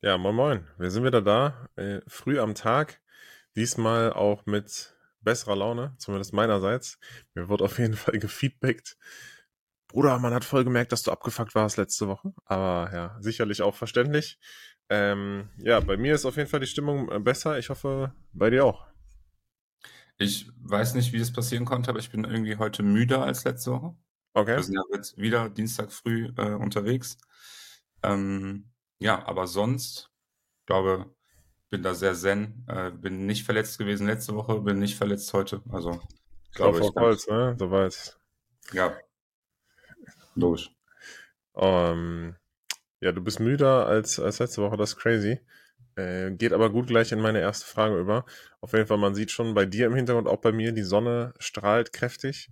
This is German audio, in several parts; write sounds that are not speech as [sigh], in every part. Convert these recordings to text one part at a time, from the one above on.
Ja, moin moin. Wir sind wieder da, äh, früh am Tag. Diesmal auch mit besserer Laune, zumindest meinerseits. Mir wird auf jeden [laughs] Fall gefeedbackt. Bruder, man hat voll gemerkt, dass du abgefuckt warst letzte Woche. Aber ja, sicherlich auch verständlich. Ähm, ja, bei mir ist auf jeden Fall die Stimmung äh, besser. Ich hoffe, bei dir auch. Ich weiß nicht, wie das passieren konnte, aber ich bin irgendwie heute müder als letzte Woche. Okay. Wir sind ja jetzt wieder Dienstag früh äh, unterwegs. Ähm, ja, aber sonst, glaube, bin da sehr zen. Äh, bin nicht verletzt gewesen letzte Woche, bin nicht verletzt heute. Also, glaube ich. Holz, ne? Soweit. Ja. Logisch. Um, ja, du bist müder als, als letzte Woche, das ist crazy. Äh, geht aber gut gleich in meine erste Frage über. Auf jeden Fall, man sieht schon bei dir im Hintergrund, auch bei mir, die Sonne strahlt kräftig.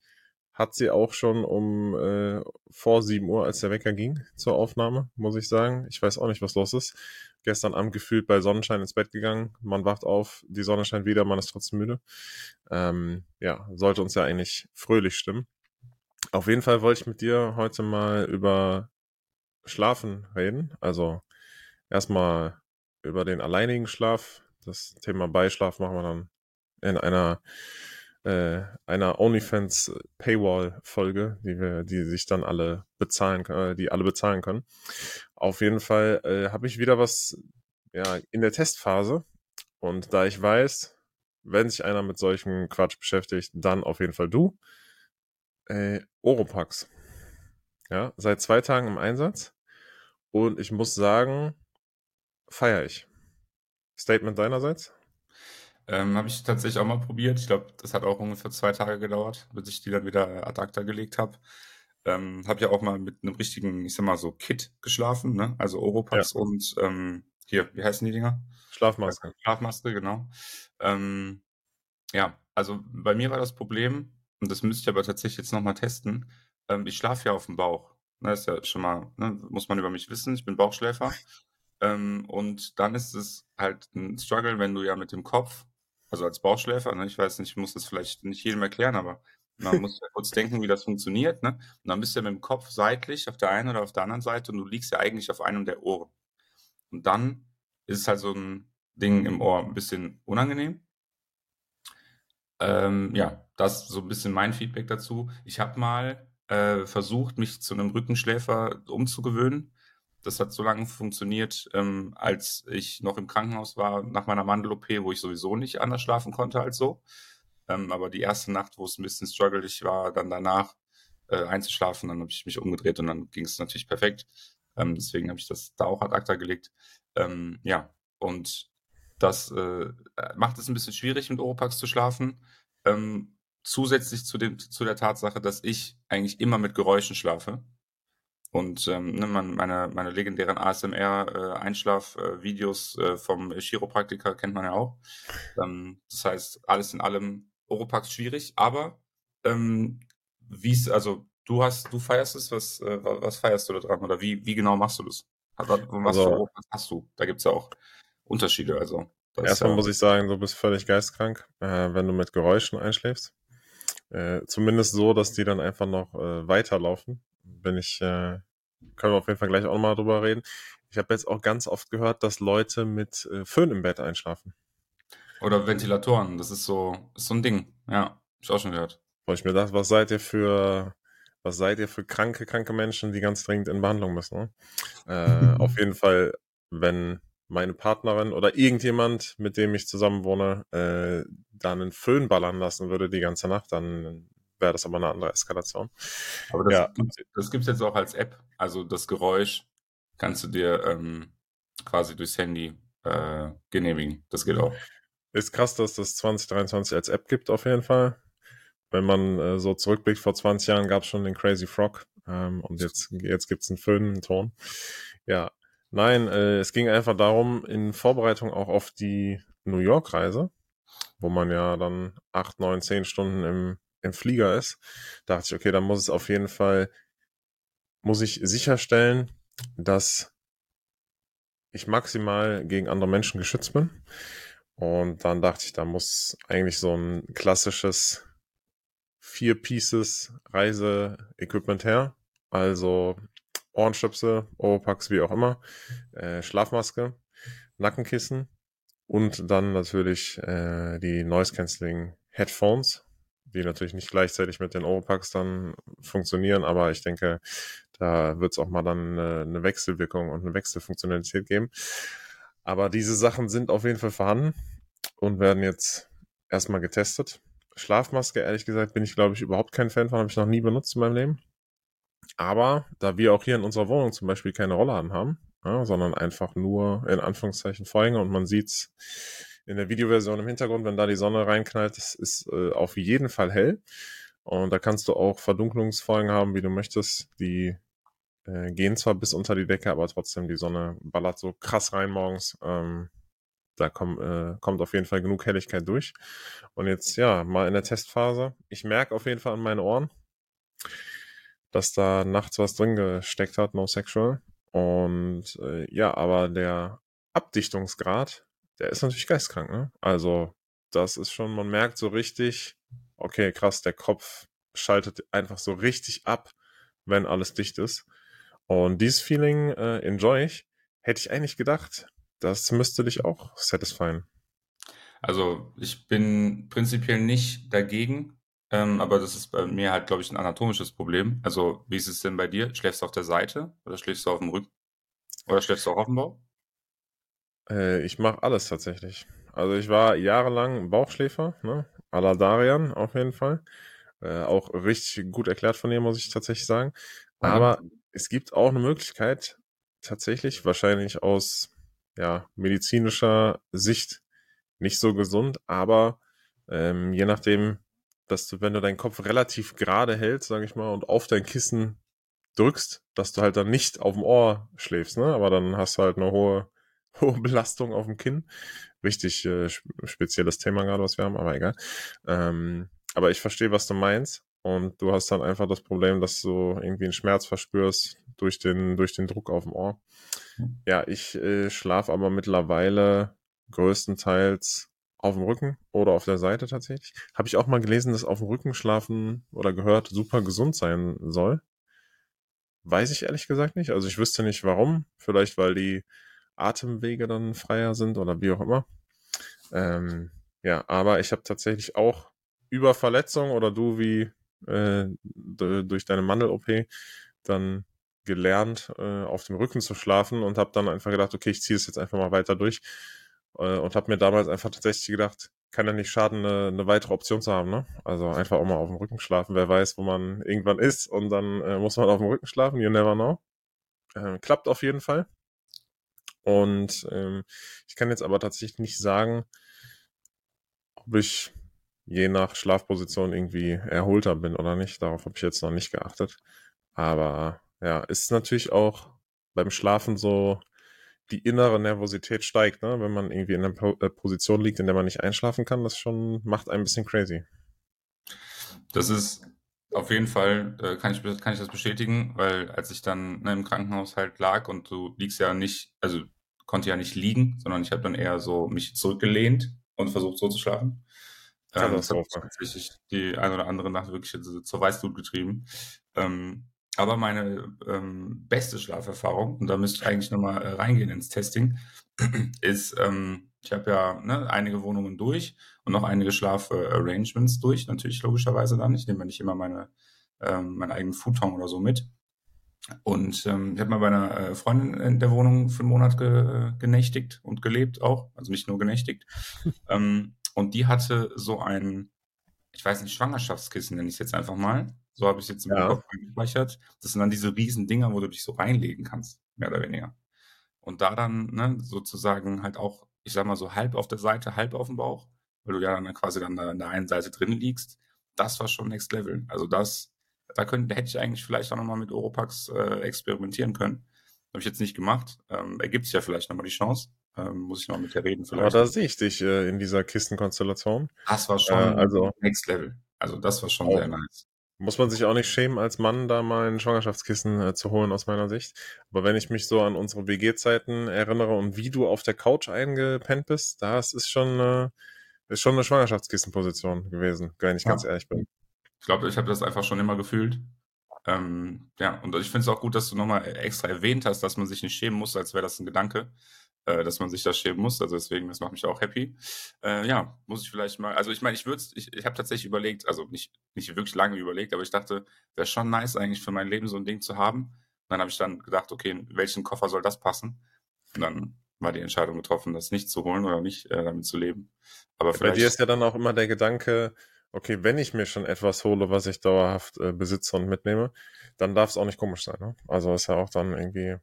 Hat sie auch schon um äh, vor 7 Uhr, als der Wecker ging, zur Aufnahme, muss ich sagen. Ich weiß auch nicht, was los ist. Gestern Abend gefühlt bei Sonnenschein ins Bett gegangen. Man wacht auf, die Sonne scheint wieder, man ist trotzdem müde. Ähm, ja, sollte uns ja eigentlich fröhlich stimmen. Auf jeden Fall wollte ich mit dir heute mal über Schlafen reden. Also erstmal über den alleinigen Schlaf. Das Thema Beischlaf machen wir dann in einer äh, einer OnlyFans Paywall Folge, die wir, die sich dann alle bezahlen, äh, die alle bezahlen können. Auf jeden Fall äh, habe ich wieder was ja in der Testphase und da ich weiß, wenn sich einer mit solchem Quatsch beschäftigt, dann auf jeden Fall du. Äh, Oropax. Ja, seit zwei Tagen im Einsatz und ich muss sagen, feiere ich. Statement deinerseits? Ähm, habe ich tatsächlich auch mal probiert. Ich glaube, das hat auch ungefähr zwei Tage gedauert, bis ich die dann wieder ad acta gelegt habe. Ähm, habe ja auch mal mit einem richtigen, ich sag mal so, Kit geschlafen, ne? Also Oropax ja. und ähm, hier, wie heißen die Dinger? Schlafmaske. Schlafmaske, genau. Ähm, ja, also bei mir war das Problem, und das müsste ich aber tatsächlich jetzt nochmal testen, ähm, ich schlafe ja auf dem Bauch. Ne, ist ja schon mal, ne, muss man über mich wissen, ich bin Bauchschläfer. Ähm, und dann ist es halt ein Struggle, wenn du ja mit dem Kopf, also als Bauchschläfer, ne, ich weiß nicht, ich muss das vielleicht nicht jedem erklären, aber man muss ja kurz denken, wie das funktioniert. Ne? Und dann bist du ja mit dem Kopf seitlich auf der einen oder auf der anderen Seite und du liegst ja eigentlich auf einem der Ohren. Und dann ist es halt so ein Ding im Ohr ein bisschen unangenehm. Ähm, ja, das ist so ein bisschen mein Feedback dazu. Ich habe mal äh, versucht, mich zu einem Rückenschläfer umzugewöhnen. Das hat so lange funktioniert, ähm, als ich noch im Krankenhaus war nach meiner Mandel-OP, wo ich sowieso nicht anders schlafen konnte als so. Ähm, aber die erste Nacht, wo es ein bisschen struggelig war, dann danach äh, einzuschlafen, dann habe ich mich umgedreht und dann ging es natürlich perfekt. Ähm, deswegen habe ich das da auch ad acta gelegt. Ähm, ja, und das äh, macht es ein bisschen schwierig, mit Oropax zu schlafen. Ähm, zusätzlich zu, dem, zu der Tatsache, dass ich eigentlich immer mit Geräuschen schlafe. Und ähm, ne, meine, meine legendären ASMR-Einschlaf-Videos äh, äh, vom Chiropraktiker kennt man ja auch. Ähm, das heißt, alles in allem Oropax schwierig, aber ähm, wie es, also du hast, du feierst es, was, äh, was feierst du da dran? Oder wie, wie genau machst du das? Was also, für Oropax hast du? Da gibt es ja auch Unterschiede. Also erstmal ja, muss ich sagen, du bist völlig geistkrank, äh, wenn du mit Geräuschen einschläfst. Äh, zumindest so, dass die dann einfach noch äh, weiterlaufen. Bin ich, äh, können wir auf jeden Fall gleich auch nochmal drüber reden. Ich habe jetzt auch ganz oft gehört, dass Leute mit äh, Föhn im Bett einschlafen. Oder Ventilatoren, das ist so, ist so ein Ding. Ja, hab ich auch schon gehört. Wo ich mir dachte, was seid ihr für, was seid ihr für kranke, kranke Menschen, die ganz dringend in Behandlung müssen? Ne? Äh, auf jeden Fall, wenn meine Partnerin oder irgendjemand, mit dem ich zusammen wohne, äh, da einen Föhn ballern lassen würde die ganze Nacht, dann wäre das aber eine andere Eskalation. Aber das, ja. gibt, gibt's jetzt auch als App. Also das Geräusch kannst du dir ähm, quasi durchs Handy äh, genehmigen. Das geht auch. Ist krass, dass das 2023 als App gibt, auf jeden Fall. Wenn man äh, so zurückblickt, vor 20 Jahren gab es schon den Crazy Frog ähm, und jetzt, jetzt gibt es einen Föhn, einen Ton. Ja, Nein, äh, es ging einfach darum, in Vorbereitung auch auf die New York-Reise, wo man ja dann acht, neun, zehn Stunden im, im Flieger ist, dachte ich, okay, dann muss es auf jeden Fall, muss ich sicherstellen, dass ich maximal gegen andere Menschen geschützt bin. Und dann dachte ich, da muss eigentlich so ein klassisches vier Pieces Reise-Equipment her. Also Ohrenstöpsel, Oropax, wie auch immer, äh, Schlafmaske, Nackenkissen und dann natürlich äh, die Noise Cancelling Headphones, die natürlich nicht gleichzeitig mit den Oropax dann funktionieren, aber ich denke, da wird es auch mal dann eine, eine Wechselwirkung und eine Wechselfunktionalität geben. Aber diese Sachen sind auf jeden Fall vorhanden und werden jetzt erstmal getestet. Schlafmaske, ehrlich gesagt, bin ich, glaube ich, überhaupt kein Fan von, habe ich noch nie benutzt in meinem Leben. Aber da wir auch hier in unserer Wohnung zum Beispiel keine Rollladen haben, ja, sondern einfach nur in Anführungszeichen Vorhänge und man sieht's in der Videoversion im Hintergrund, wenn da die Sonne reinknallt, das ist äh, auf jeden Fall hell. Und da kannst du auch Verdunklungsfolgen haben, wie du möchtest. Die äh, gehen zwar bis unter die Decke, aber trotzdem die Sonne ballert so krass rein morgens. Ähm, da komm, äh, kommt auf jeden Fall genug Helligkeit durch. Und jetzt, ja, mal in der Testphase. Ich merke auf jeden Fall an meinen Ohren, dass da nachts was drin gesteckt hat, no sexual. Und äh, ja, aber der Abdichtungsgrad, der ist natürlich geistkrank, ne? Also, das ist schon, man merkt so richtig, okay, krass, der Kopf schaltet einfach so richtig ab, wenn alles dicht ist. Und dieses Feeling äh, enjoy ich. Hätte ich eigentlich gedacht, das müsste dich auch satisfyen. Also ich bin prinzipiell nicht dagegen, ähm, aber das ist bei mir halt, glaube ich, ein anatomisches Problem. Also wie ist es denn bei dir? Schläfst du auf der Seite oder schläfst du auf dem Rücken? Oder schläfst du auch auf dem Bauch? Äh, ich mache alles tatsächlich. Also ich war jahrelang Bauchschläfer, ne? A la Darian auf jeden Fall. Äh, auch richtig gut erklärt von dir, muss ich tatsächlich sagen. Aber es gibt auch eine Möglichkeit, tatsächlich, wahrscheinlich aus ja, medizinischer Sicht nicht so gesund, aber ähm, je nachdem, dass du, wenn du deinen Kopf relativ gerade hältst, sage ich mal, und auf dein Kissen drückst, dass du halt dann nicht auf dem Ohr schläfst, ne? Aber dann hast du halt eine hohe, [laughs] hohe Belastung auf dem Kinn. Richtig äh, spezielles Thema gerade, was wir haben, aber egal. Ähm, aber ich verstehe, was du meinst. Und du hast dann einfach das Problem, dass du irgendwie einen Schmerz verspürst durch den, durch den Druck auf dem Ohr. Hm. Ja, ich äh, schlafe aber mittlerweile größtenteils auf dem Rücken oder auf der Seite tatsächlich. Habe ich auch mal gelesen, dass auf dem Rücken schlafen oder gehört super gesund sein soll. Weiß ich ehrlich gesagt nicht. Also ich wüsste nicht warum. Vielleicht weil die Atemwege dann freier sind oder wie auch immer. Ähm, ja, aber ich habe tatsächlich auch über Verletzung oder du wie äh, durch deine Mandel-OP dann gelernt, äh, auf dem Rücken zu schlafen und habe dann einfach gedacht, okay, ich ziehe es jetzt einfach mal weiter durch äh, und habe mir damals einfach tatsächlich gedacht, kann ja nicht schaden, eine, eine weitere Option zu haben. Ne? Also einfach auch mal auf dem Rücken schlafen. Wer weiß, wo man irgendwann ist und dann äh, muss man auf dem Rücken schlafen. You never know. Äh, klappt auf jeden Fall. Und ähm, ich kann jetzt aber tatsächlich nicht sagen, ob ich je nach Schlafposition irgendwie erholter bin oder nicht. Darauf habe ich jetzt noch nicht geachtet. Aber ja, ist natürlich auch beim Schlafen so, die innere Nervosität steigt, ne? wenn man irgendwie in einer äh, Position liegt, in der man nicht einschlafen kann. Das schon macht ein bisschen crazy. Das ist auf jeden Fall, äh, kann, ich, kann ich das bestätigen, weil als ich dann ne, im Krankenhaus halt lag und du liegst ja nicht, also konnte ja nicht liegen, sondern ich habe dann eher so mich zurückgelehnt und versucht so zu schlafen. Ähm, das hat tatsächlich die eine oder andere Nacht wirklich zur Weißblut getrieben. Ähm, aber meine ähm, beste Schlaferfahrung, und da müsste ich eigentlich nochmal äh, reingehen ins Testing, [clears throat] ist, ähm, ich habe ja ne, einige Wohnungen durch und noch einige Schlafarrangements durch, natürlich logischerweise dann. Ich nehme ja nicht immer meine, ähm, meinen eigenen Futon oder so mit. Und ähm, ich habe mal bei einer äh, Freundin in der Wohnung für einen Monat ge genächtigt und gelebt auch, also nicht nur genächtigt. [laughs] ähm, und die hatte so ein, ich weiß nicht, Schwangerschaftskissen nenne ich es jetzt einfach mal. So habe ich es jetzt im ja. Kopf gespeichert. Das sind dann diese riesen Dinger, wo du dich so reinlegen kannst, mehr oder weniger. Und da dann ne, sozusagen halt auch, ich sag mal so halb auf der Seite, halb auf dem Bauch, weil du ja dann quasi dann an der einen Seite drin liegst. Das war schon Next Level. Also das, da, könnte, da hätte ich eigentlich vielleicht auch nochmal mit Oropax äh, experimentieren können. Habe ich jetzt nicht gemacht. Ähm, ergibt es ja vielleicht nochmal die Chance. Ähm, muss ich noch mit dir reden vielleicht. Aber da sehe ich dich äh, in dieser Kistenkonstellation. Das war schon äh, also, Next Level. Also das war schon auch, sehr nice. Muss man sich auch nicht schämen, als Mann da mal ein Schwangerschaftskissen äh, zu holen, aus meiner Sicht. Aber wenn ich mich so an unsere WG-Zeiten erinnere und wie du auf der Couch eingepennt bist, das ist schon, äh, ist schon eine Schwangerschaftskissenposition gewesen, wenn ich ja. ganz ehrlich bin. Ich glaube, ich habe das einfach schon immer gefühlt. Ähm, ja, und ich finde es auch gut, dass du nochmal extra erwähnt hast, dass man sich nicht schämen muss, als wäre das ein Gedanke, äh, dass man sich da schämen muss. Also deswegen, das macht mich auch happy. Äh, ja, muss ich vielleicht mal, also ich meine, ich würde ich, ich habe tatsächlich überlegt, also nicht, nicht wirklich lange überlegt, aber ich dachte, wäre schon nice eigentlich für mein Leben so ein Ding zu haben. Und dann habe ich dann gedacht, okay, in welchen Koffer soll das passen? Und dann war die Entscheidung getroffen, das nicht zu holen oder nicht äh, damit zu leben. Aber ja, Bei dir ist ja dann auch immer der Gedanke, okay, wenn ich mir schon etwas hole, was ich dauerhaft äh, besitze und mitnehme, dann darf es auch nicht komisch sein. Ne? Also ist ja auch dann irgendwie,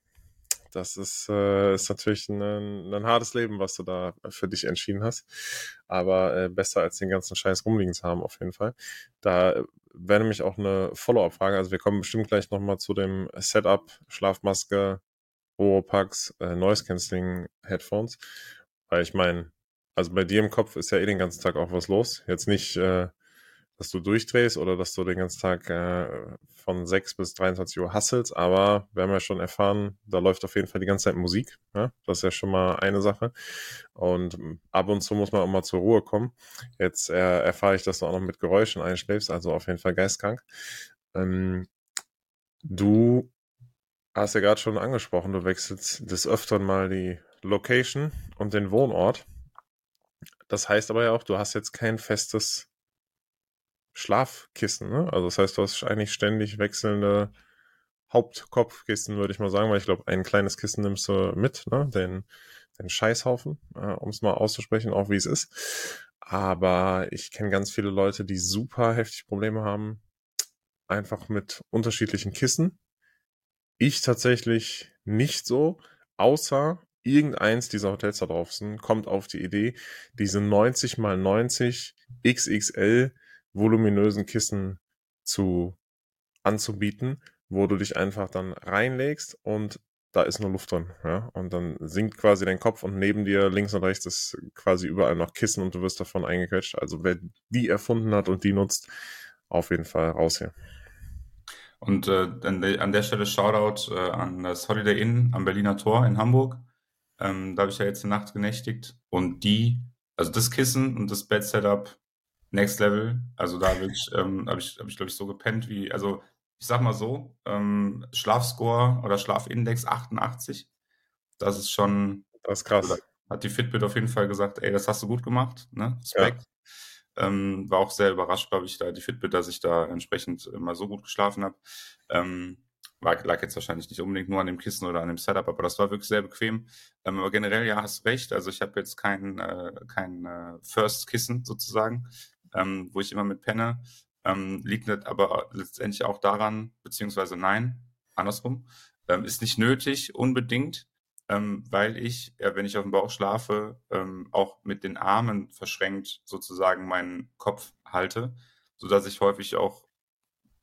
das ist, äh, ist natürlich ein, ein hartes Leben, was du da für dich entschieden hast. Aber äh, besser als den ganzen Scheiß rumliegen zu haben, auf jeden Fall. Da wäre nämlich auch eine Follow-up-Frage. Also wir kommen bestimmt gleich nochmal zu dem Setup, Schlafmaske, Oropax, äh, Noise Cancelling Headphones. Weil ich meine, also bei dir im Kopf ist ja eh den ganzen Tag auch was los. Jetzt nicht, äh, dass du durchdrehst oder dass du den ganzen Tag äh, von 6 bis 23 Uhr hasselst, aber wir haben ja schon erfahren, da läuft auf jeden Fall die ganze Zeit Musik. Ja? Das ist ja schon mal eine Sache. Und ab und zu muss man auch mal zur Ruhe kommen. Jetzt äh, erfahre ich, dass du auch noch mit Geräuschen einschläfst, also auf jeden Fall geistkrank. Ähm, du hast ja gerade schon angesprochen, du wechselst des Öfteren mal die Location und den Wohnort. Das heißt aber ja auch, du hast jetzt kein festes Schlafkissen. Ne? Also das heißt, du hast eigentlich ständig wechselnde Hauptkopfkissen, würde ich mal sagen, weil ich glaube, ein kleines Kissen nimmst du mit, ne? den, den Scheißhaufen, äh, um es mal auszusprechen, auch wie es ist. Aber ich kenne ganz viele Leute, die super heftig Probleme haben, einfach mit unterschiedlichen Kissen. Ich tatsächlich nicht so, außer irgendeins dieser Hotels da drauf sind, kommt auf die Idee, diese 90 mal 90 XXL voluminösen Kissen zu anzubieten, wo du dich einfach dann reinlegst und da ist nur Luft drin, ja, und dann sinkt quasi dein Kopf und neben dir links und rechts ist quasi überall noch Kissen und du wirst davon eingequetscht. Also wer die erfunden hat und die nutzt, auf jeden Fall raus hier. Und äh, an der Stelle Shoutout äh, an das Holiday Inn am Berliner Tor in Hamburg. Ähm, da habe ich ja jetzt eine Nacht genächtigt und die, also das Kissen und das Bed-Setup Next Level. Also da wirklich, ähm, habe ich, hab ich glaube ich, so gepennt wie, also ich sag mal so, ähm, Schlafscore oder Schlafindex 88. Das ist schon. Das ist krass. Also, hat die Fitbit auf jeden Fall gesagt, ey, das hast du gut gemacht, ne? Respekt. Ja. Ähm, war auch sehr überrascht, glaube ich, da die Fitbit, dass ich da entsprechend mal so gut geschlafen habe. Ähm, war, lag jetzt wahrscheinlich nicht unbedingt nur an dem Kissen oder an dem Setup, aber das war wirklich sehr bequem. Ähm, aber generell, ja, hast recht. Also ich habe jetzt kein, äh, kein äh, First-Kissen sozusagen ähm, wo ich immer mit penne. Ähm, liegt aber letztendlich auch daran, beziehungsweise nein, andersrum, ähm, ist nicht nötig unbedingt, ähm, weil ich, ja, wenn ich auf dem Bauch schlafe, ähm, auch mit den Armen verschränkt sozusagen meinen Kopf halte, sodass ich häufig auch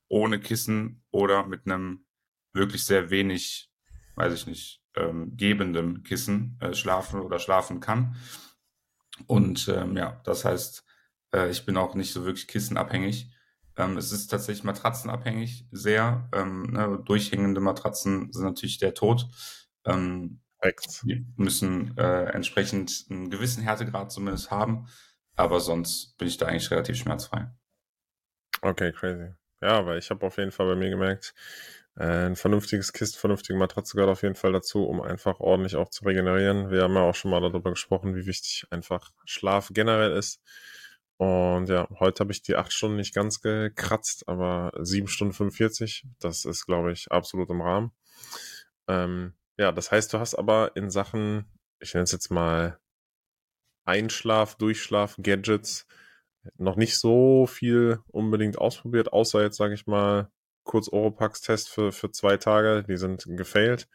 ohne Kissen oder mit einem wirklich sehr wenig, weiß ich nicht, ähm, gebendem Kissen äh, schlafen oder schlafen kann. Und ähm, ja, das heißt, äh, ich bin auch nicht so wirklich kissenabhängig. Ähm, es ist tatsächlich matratzenabhängig, sehr. Ähm, ne, durchhängende Matratzen sind natürlich der Tod. Ähm, die müssen äh, entsprechend einen gewissen Härtegrad zumindest haben. Aber sonst bin ich da eigentlich relativ schmerzfrei. Okay, crazy. Ja, aber ich habe auf jeden Fall bei mir gemerkt, äh, ein vernünftiges Kist, vernünftige Matratze gehört auf jeden Fall dazu, um einfach ordentlich auch zu regenerieren. Wir haben ja auch schon mal darüber gesprochen, wie wichtig einfach Schlaf generell ist. Und ja, heute habe ich die acht Stunden nicht ganz gekratzt, aber sieben Stunden 45, das ist, glaube ich, absolut im Rahmen. Ähm, ja, das heißt, du hast aber in Sachen, ich nenne es jetzt mal Einschlaf, Durchschlaf, Gadgets, noch nicht so viel unbedingt ausprobiert, außer jetzt, sage ich mal, kurz Oropax-Test für, für zwei Tage, die sind gefailt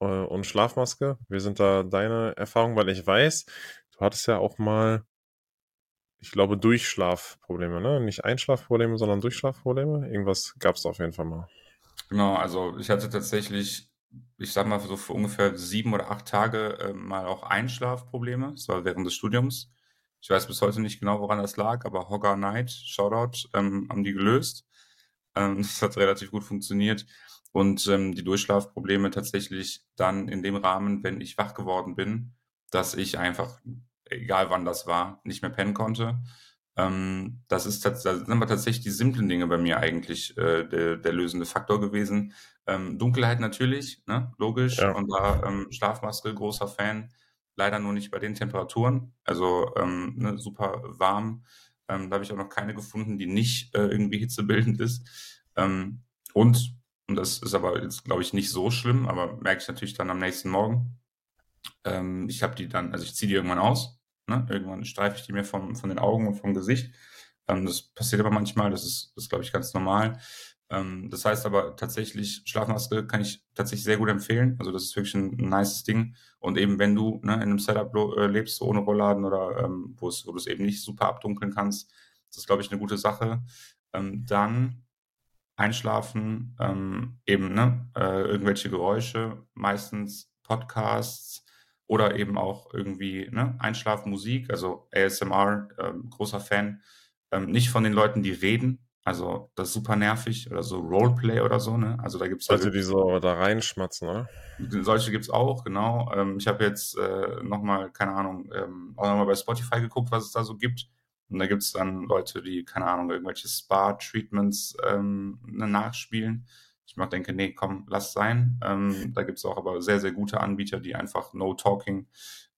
äh, und Schlafmaske. Wie sind da deine Erfahrungen? Weil ich weiß, du hattest ja auch mal ich glaube, Durchschlafprobleme, ne? Nicht Einschlafprobleme, sondern Durchschlafprobleme. Irgendwas gab es auf jeden Fall mal. Genau, also ich hatte tatsächlich, ich sag mal, so für ungefähr sieben oder acht Tage äh, mal auch Einschlafprobleme. Das war während des Studiums. Ich weiß bis heute nicht genau, woran das lag, aber Hogger Night, Shoutout, ähm, haben die gelöst. Ähm, [laughs] das hat relativ gut funktioniert. Und ähm, die Durchschlafprobleme tatsächlich dann in dem Rahmen, wenn ich wach geworden bin, dass ich einfach egal wann das war, nicht mehr pennen konnte. Ähm, das ist das sind aber tatsächlich die simplen Dinge bei mir eigentlich äh, der, der lösende Faktor gewesen. Ähm, Dunkelheit natürlich, ne? logisch. Ja. Und da ähm, Schlafmaske, großer Fan. Leider nur nicht bei den Temperaturen. Also ähm, ne, super warm. Ähm, da habe ich auch noch keine gefunden, die nicht äh, irgendwie hitzebildend ist. Ähm, und, und das ist aber jetzt, glaube ich, nicht so schlimm, aber merke ich natürlich dann am nächsten Morgen. Ich habe die dann, also ich ziehe die irgendwann aus Ne? Irgendwann streife ich die mir vom, von den Augen und vom Gesicht. Ähm, das passiert aber manchmal, das ist, das glaube ich, ganz normal. Ähm, das heißt aber tatsächlich, Schlafmaske kann ich tatsächlich sehr gut empfehlen. Also das ist wirklich ein, ein nices Ding. Und eben wenn du ne, in einem Setup äh, lebst, ohne Rollladen oder ähm, wo du es eben nicht super abdunkeln kannst, das ist, glaube ich, eine gute Sache. Ähm, dann einschlafen, ähm, eben ne, äh, irgendwelche Geräusche, meistens Podcasts, oder eben auch irgendwie ne, Einschlafmusik, also ASMR, ähm, großer Fan. Ähm, nicht von den Leuten, die reden, also das ist super nervig oder so Roleplay oder so, ne? Also da gibt es Leute, die so da reinschmatzen, oder? Solche gibt es auch, genau. Ähm, ich habe jetzt äh, nochmal, keine Ahnung, ähm, auch nochmal bei Spotify geguckt, was es da so gibt. Und da gibt es dann Leute, die, keine Ahnung, irgendwelche Spa-Treatments ähm, ne, nachspielen ich mal denke, nee, komm, lass sein. Ähm, da gibt es auch aber sehr, sehr gute Anbieter, die einfach No-Talking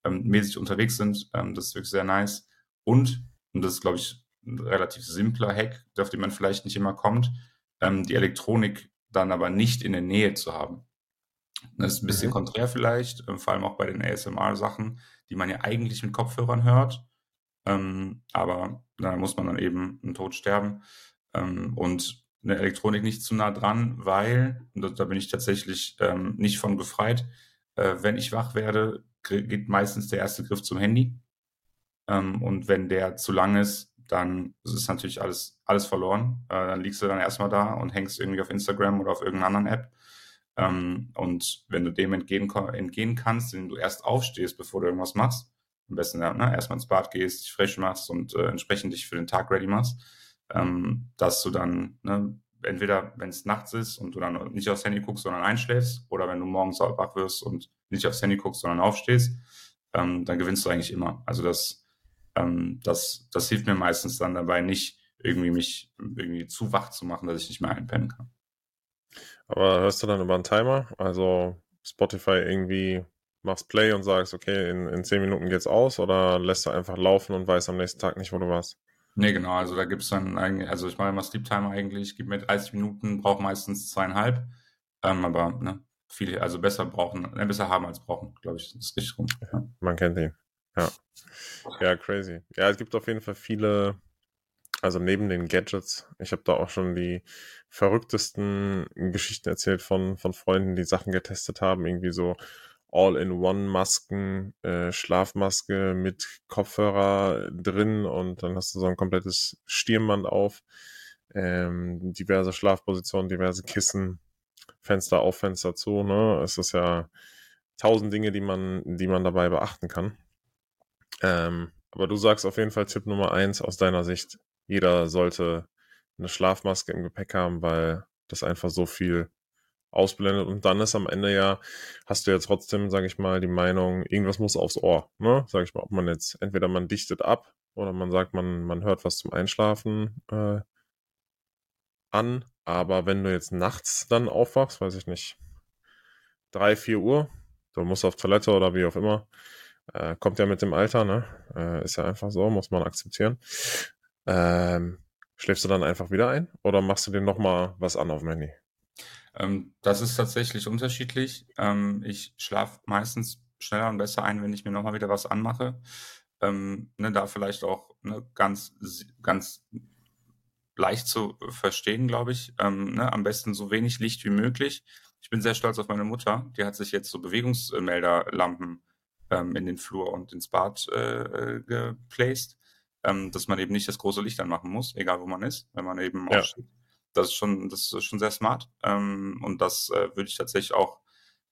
ähm, mäßig unterwegs sind. Ähm, das ist wirklich sehr nice. Und, und das ist, glaube ich, ein relativ simpler Hack, auf den man vielleicht nicht immer kommt, ähm, die Elektronik dann aber nicht in der Nähe zu haben. Das ist ein bisschen mhm. konträr vielleicht, ähm, vor allem auch bei den ASMR-Sachen, die man ja eigentlich mit Kopfhörern hört. Ähm, aber da muss man dann eben einen Tod sterben. Ähm, und eine Elektronik nicht zu nah dran, weil, und da bin ich tatsächlich ähm, nicht von befreit, äh, wenn ich wach werde, geht meistens der erste Griff zum Handy. Ähm, und wenn der zu lang ist, dann ist natürlich alles, alles verloren. Äh, dann liegst du dann erstmal da und hängst irgendwie auf Instagram oder auf irgendeiner anderen App. Ähm, und wenn du dem entgehen, entgehen kannst, indem du erst aufstehst, bevor du irgendwas machst, am besten ne, erstmal ins Bad gehst, dich frisch machst und äh, entsprechend dich für den Tag ready machst, ähm, dass du dann ne, entweder, wenn es nachts ist und du dann nicht aufs Handy guckst, sondern einschläfst, oder wenn du morgens wach wirst und nicht aufs Handy guckst, sondern aufstehst, ähm, dann gewinnst du eigentlich immer. Also das, ähm, das, das hilft mir meistens dann dabei, nicht irgendwie mich irgendwie zu wach zu machen, dass ich nicht mehr einpennen kann. Aber hörst du dann über einen Timer? Also Spotify irgendwie machst Play und sagst, okay, in, in 10 Minuten geht's aus oder lässt du einfach laufen und weißt am nächsten Tag nicht, wo du warst? Nee, genau. Also da gibt's dann eigentlich, also ich mache immer Sleep Timer eigentlich, gebe mir 30 Minuten, brauche meistens zweieinhalb. Ähm, aber ne, viele, also besser brauchen, äh, besser haben als brauchen, glaube ich. Das ist richtig rum. Ja. Man kennt ihn. Ja. Ja, crazy. Ja, es gibt auf jeden Fall viele, also neben den Gadgets, ich habe da auch schon die verrücktesten Geschichten erzählt von, von Freunden, die Sachen getestet haben, irgendwie so All-in-One-Masken, äh, Schlafmaske mit Kopfhörer drin und dann hast du so ein komplettes Stirnband auf, ähm, diverse Schlafpositionen, diverse Kissen, Fenster auf, Fenster zu, ne? Es ist ja tausend Dinge, die man, die man dabei beachten kann. Ähm, aber du sagst auf jeden Fall Tipp Nummer eins aus deiner Sicht. Jeder sollte eine Schlafmaske im Gepäck haben, weil das einfach so viel ausblendet und dann ist am Ende ja, hast du ja trotzdem, sage ich mal, die Meinung, irgendwas muss aufs Ohr, ne? Sag ich mal, ob man jetzt, entweder man dichtet ab oder man sagt, man, man hört was zum Einschlafen äh, an, aber wenn du jetzt nachts dann aufwachst, weiß ich nicht, drei, vier Uhr, du musst auf Toilette oder wie auch immer, äh, kommt ja mit dem Alter, ne? Äh, ist ja einfach so, muss man akzeptieren. Ähm, schläfst du dann einfach wieder ein oder machst du dir nochmal was an auf dem Handy? Ähm, das ist tatsächlich unterschiedlich. Ähm, ich schlafe meistens schneller und besser ein, wenn ich mir nochmal wieder was anmache. Ähm, ne, da vielleicht auch ne, ganz, ganz leicht zu verstehen, glaube ich. Ähm, ne, am besten so wenig Licht wie möglich. Ich bin sehr stolz auf meine Mutter. Die hat sich jetzt so Bewegungsmelderlampen ähm, in den Flur und ins Bad äh, geplaced, ähm, dass man eben nicht das große Licht anmachen muss, egal wo man ist, wenn man eben ja. aufsteht das ist schon, das ist schon sehr smart. Ähm, und das äh, würde ich tatsächlich auch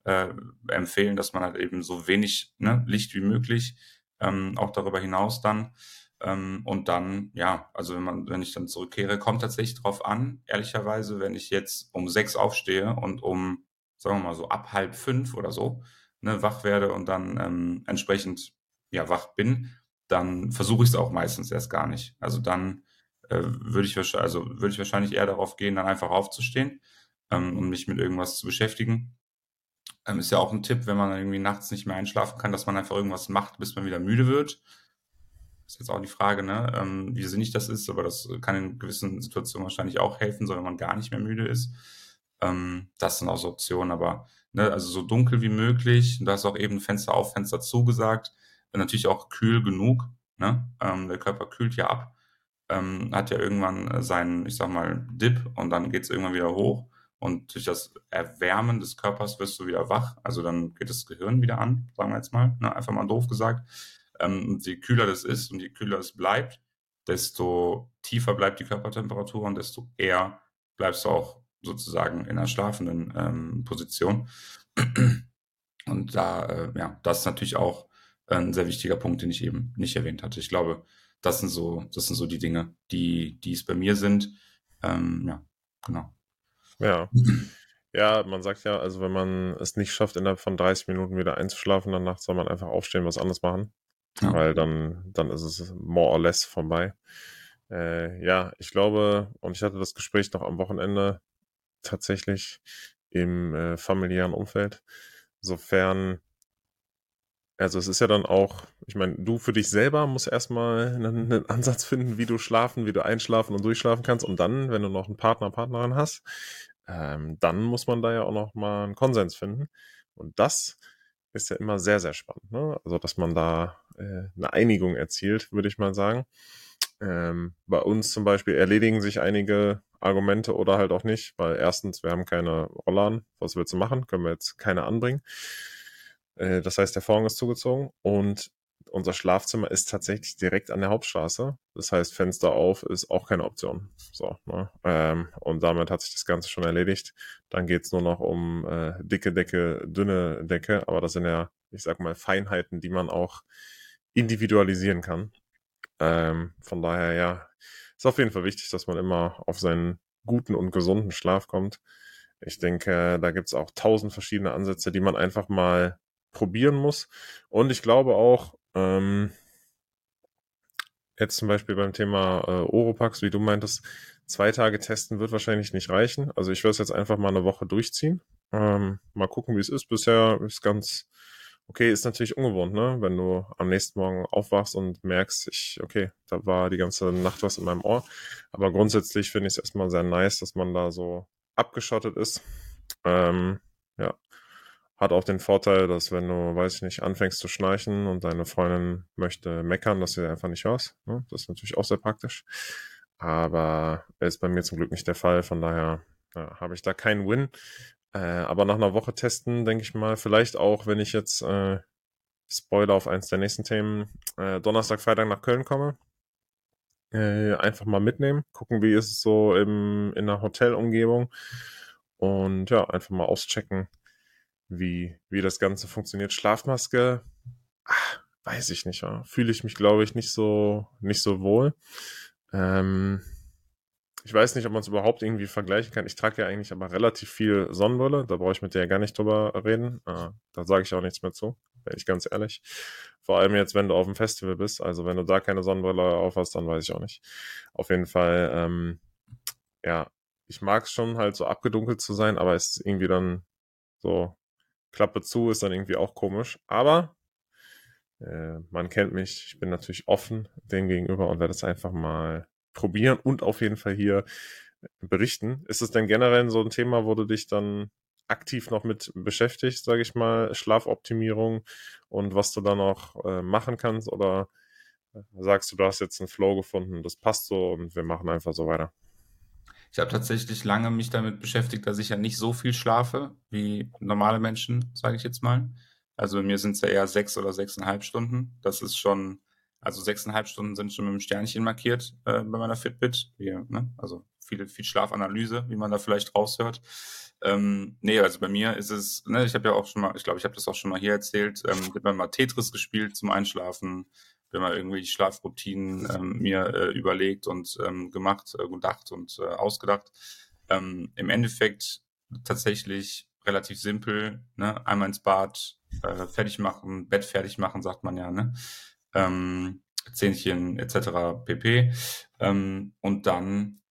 äh, empfehlen, dass man halt eben so wenig ne, Licht wie möglich, ähm, auch darüber hinaus dann. Ähm, und dann, ja, also wenn man, wenn ich dann zurückkehre, kommt tatsächlich drauf an, ehrlicherweise, wenn ich jetzt um sechs aufstehe und um, sagen wir mal so, ab halb fünf oder so, ne, wach werde und dann ähm, entsprechend ja wach bin, dann versuche ich es auch meistens erst gar nicht. Also dann äh, würde ich, also würd ich wahrscheinlich eher darauf gehen, dann einfach aufzustehen ähm, und mich mit irgendwas zu beschäftigen. Ähm, ist ja auch ein Tipp, wenn man irgendwie nachts nicht mehr einschlafen kann, dass man einfach irgendwas macht, bis man wieder müde wird. Ist jetzt auch die Frage, ne, ähm, wie sinnig das ist, aber das kann in gewissen Situationen wahrscheinlich auch helfen, so wenn man gar nicht mehr müde ist. Ähm, das sind auch so Optionen, aber ne, also so dunkel wie möglich. Du hast auch eben Fenster auf, Fenster zugesagt. Natürlich auch kühl genug. Ne? Ähm, der Körper kühlt ja ab ähm, hat ja irgendwann äh, seinen, ich sag mal, Dip und dann geht es irgendwann wieder hoch. Und durch das Erwärmen des Körpers wirst du wieder wach. Also dann geht das Gehirn wieder an, sagen wir jetzt mal, ne? einfach mal doof gesagt. Ähm, und je kühler das ist und je kühler es bleibt, desto tiefer bleibt die Körpertemperatur und desto eher bleibst du auch sozusagen in einer schlafenden ähm, Position. Und da, äh, ja, das ist natürlich auch ein sehr wichtiger Punkt, den ich eben nicht erwähnt hatte. Ich glaube, das sind so, das sind so die Dinge, die, die es bei mir sind. Ähm, ja, genau. Ja. Ja, man sagt ja, also wenn man es nicht schafft, innerhalb von 30 Minuten wieder einzuschlafen, dann nachts soll man einfach aufstehen, was anderes machen. Ja. Weil dann, dann ist es more or less vorbei. Äh, ja, ich glaube, und ich hatte das Gespräch noch am Wochenende tatsächlich im äh, familiären Umfeld. Sofern also es ist ja dann auch, ich meine, du für dich selber musst erstmal einen, einen, Ansatz finden, wie du schlafen, wie du einschlafen und durchschlafen kannst. Und dann, wenn du noch einen Partner, Partnerin hast, ähm, dann muss man da ja auch noch mal einen Konsens finden. Und das ist ja immer sehr, sehr spannend. Ne? Also, dass man da äh, eine Einigung erzielt, würde ich mal sagen. Ähm, bei uns zum Beispiel erledigen sich einige Argumente oder halt auch nicht, weil erstens, wir haben keine Rollladen. Was willst du machen? Können wir jetzt keine anbringen. Äh, das heißt, der Vorhang ist zugezogen und unser Schlafzimmer ist tatsächlich direkt an der Hauptstraße. Das heißt, Fenster auf ist auch keine Option. So, ne? ähm, und damit hat sich das Ganze schon erledigt. Dann geht's nur noch um äh, dicke Decke, dünne Decke, aber das sind ja, ich sag mal, Feinheiten, die man auch individualisieren kann. Ähm, von daher, ja, ist auf jeden Fall wichtig, dass man immer auf seinen guten und gesunden Schlaf kommt. Ich denke, da gibt's auch tausend verschiedene Ansätze, die man einfach mal probieren muss. Und ich glaube auch, ähm, jetzt zum Beispiel beim Thema äh, Oropax, wie du meintest, zwei Tage testen wird wahrscheinlich nicht reichen. Also ich werde es jetzt einfach mal eine Woche durchziehen. Ähm, mal gucken, wie es ist. Bisher ist ganz okay, ist natürlich ungewohnt, ne? Wenn du am nächsten Morgen aufwachst und merkst, ich, okay, da war die ganze Nacht was in meinem Ohr. Aber grundsätzlich finde ich es erstmal sehr nice, dass man da so abgeschottet ist. Ähm, hat auch den Vorteil, dass wenn du, weiß ich nicht, anfängst zu schnarchen und deine Freundin möchte meckern, dass du einfach nicht hörst. Ne? Das ist natürlich auch sehr praktisch. Aber ist bei mir zum Glück nicht der Fall. Von daher ja, habe ich da keinen Win. Äh, aber nach einer Woche testen, denke ich mal, vielleicht auch, wenn ich jetzt äh, Spoiler auf eins der nächsten Themen, äh, Donnerstag, Freitag nach Köln komme, äh, einfach mal mitnehmen, gucken, wie ist es so im, in der Hotelumgebung und ja, einfach mal auschecken, wie, wie das Ganze funktioniert. Schlafmaske, ach, weiß ich nicht, fühle ich mich, glaube ich, nicht so, nicht so wohl. Ähm, ich weiß nicht, ob man es überhaupt irgendwie vergleichen kann. Ich trage ja eigentlich aber relativ viel Sonnenbrille. Da brauche ich mit dir ja gar nicht drüber reden. Äh, da sage ich auch nichts mehr zu, bin ich ganz ehrlich. Vor allem jetzt, wenn du auf dem Festival bist. Also wenn du da keine Sonnenbrille auf hast, dann weiß ich auch nicht. Auf jeden Fall, ähm, ja, ich mag es schon halt so abgedunkelt zu sein, aber es ist irgendwie dann so Klappe zu ist dann irgendwie auch komisch. Aber äh, man kennt mich, ich bin natürlich offen dem gegenüber und werde es einfach mal probieren und auf jeden Fall hier berichten. Ist es denn generell so ein Thema, wo du dich dann aktiv noch mit beschäftigst, sage ich mal, Schlafoptimierung und was du da noch äh, machen kannst? Oder äh, sagst du, du hast jetzt einen Flow gefunden, das passt so und wir machen einfach so weiter? Ich habe tatsächlich lange mich damit beschäftigt, dass ich ja nicht so viel schlafe wie normale Menschen, sage ich jetzt mal. Also bei mir sind es ja eher sechs oder sechseinhalb Stunden. Das ist schon, also sechseinhalb Stunden sind schon mit einem Sternchen markiert äh, bei meiner Fitbit. Hier, ne? Also viel, viel Schlafanalyse, wie man da vielleicht raushört. Ähm, nee, also bei mir ist es, ne, ich habe ja auch schon mal, ich glaube, ich habe das auch schon mal hier erzählt, ähm, ich habe mal Tetris gespielt zum Einschlafen, wenn man irgendwie Schlafroutinen ähm, mir äh, überlegt und ähm, gemacht, äh, gedacht und äh, ausgedacht. Ähm, Im Endeffekt tatsächlich relativ simpel, ne? einmal ins Bad, äh, fertig machen, Bett fertig machen, sagt man ja, ne? Ähm, Zähnchen etc. pp. Ähm, und dann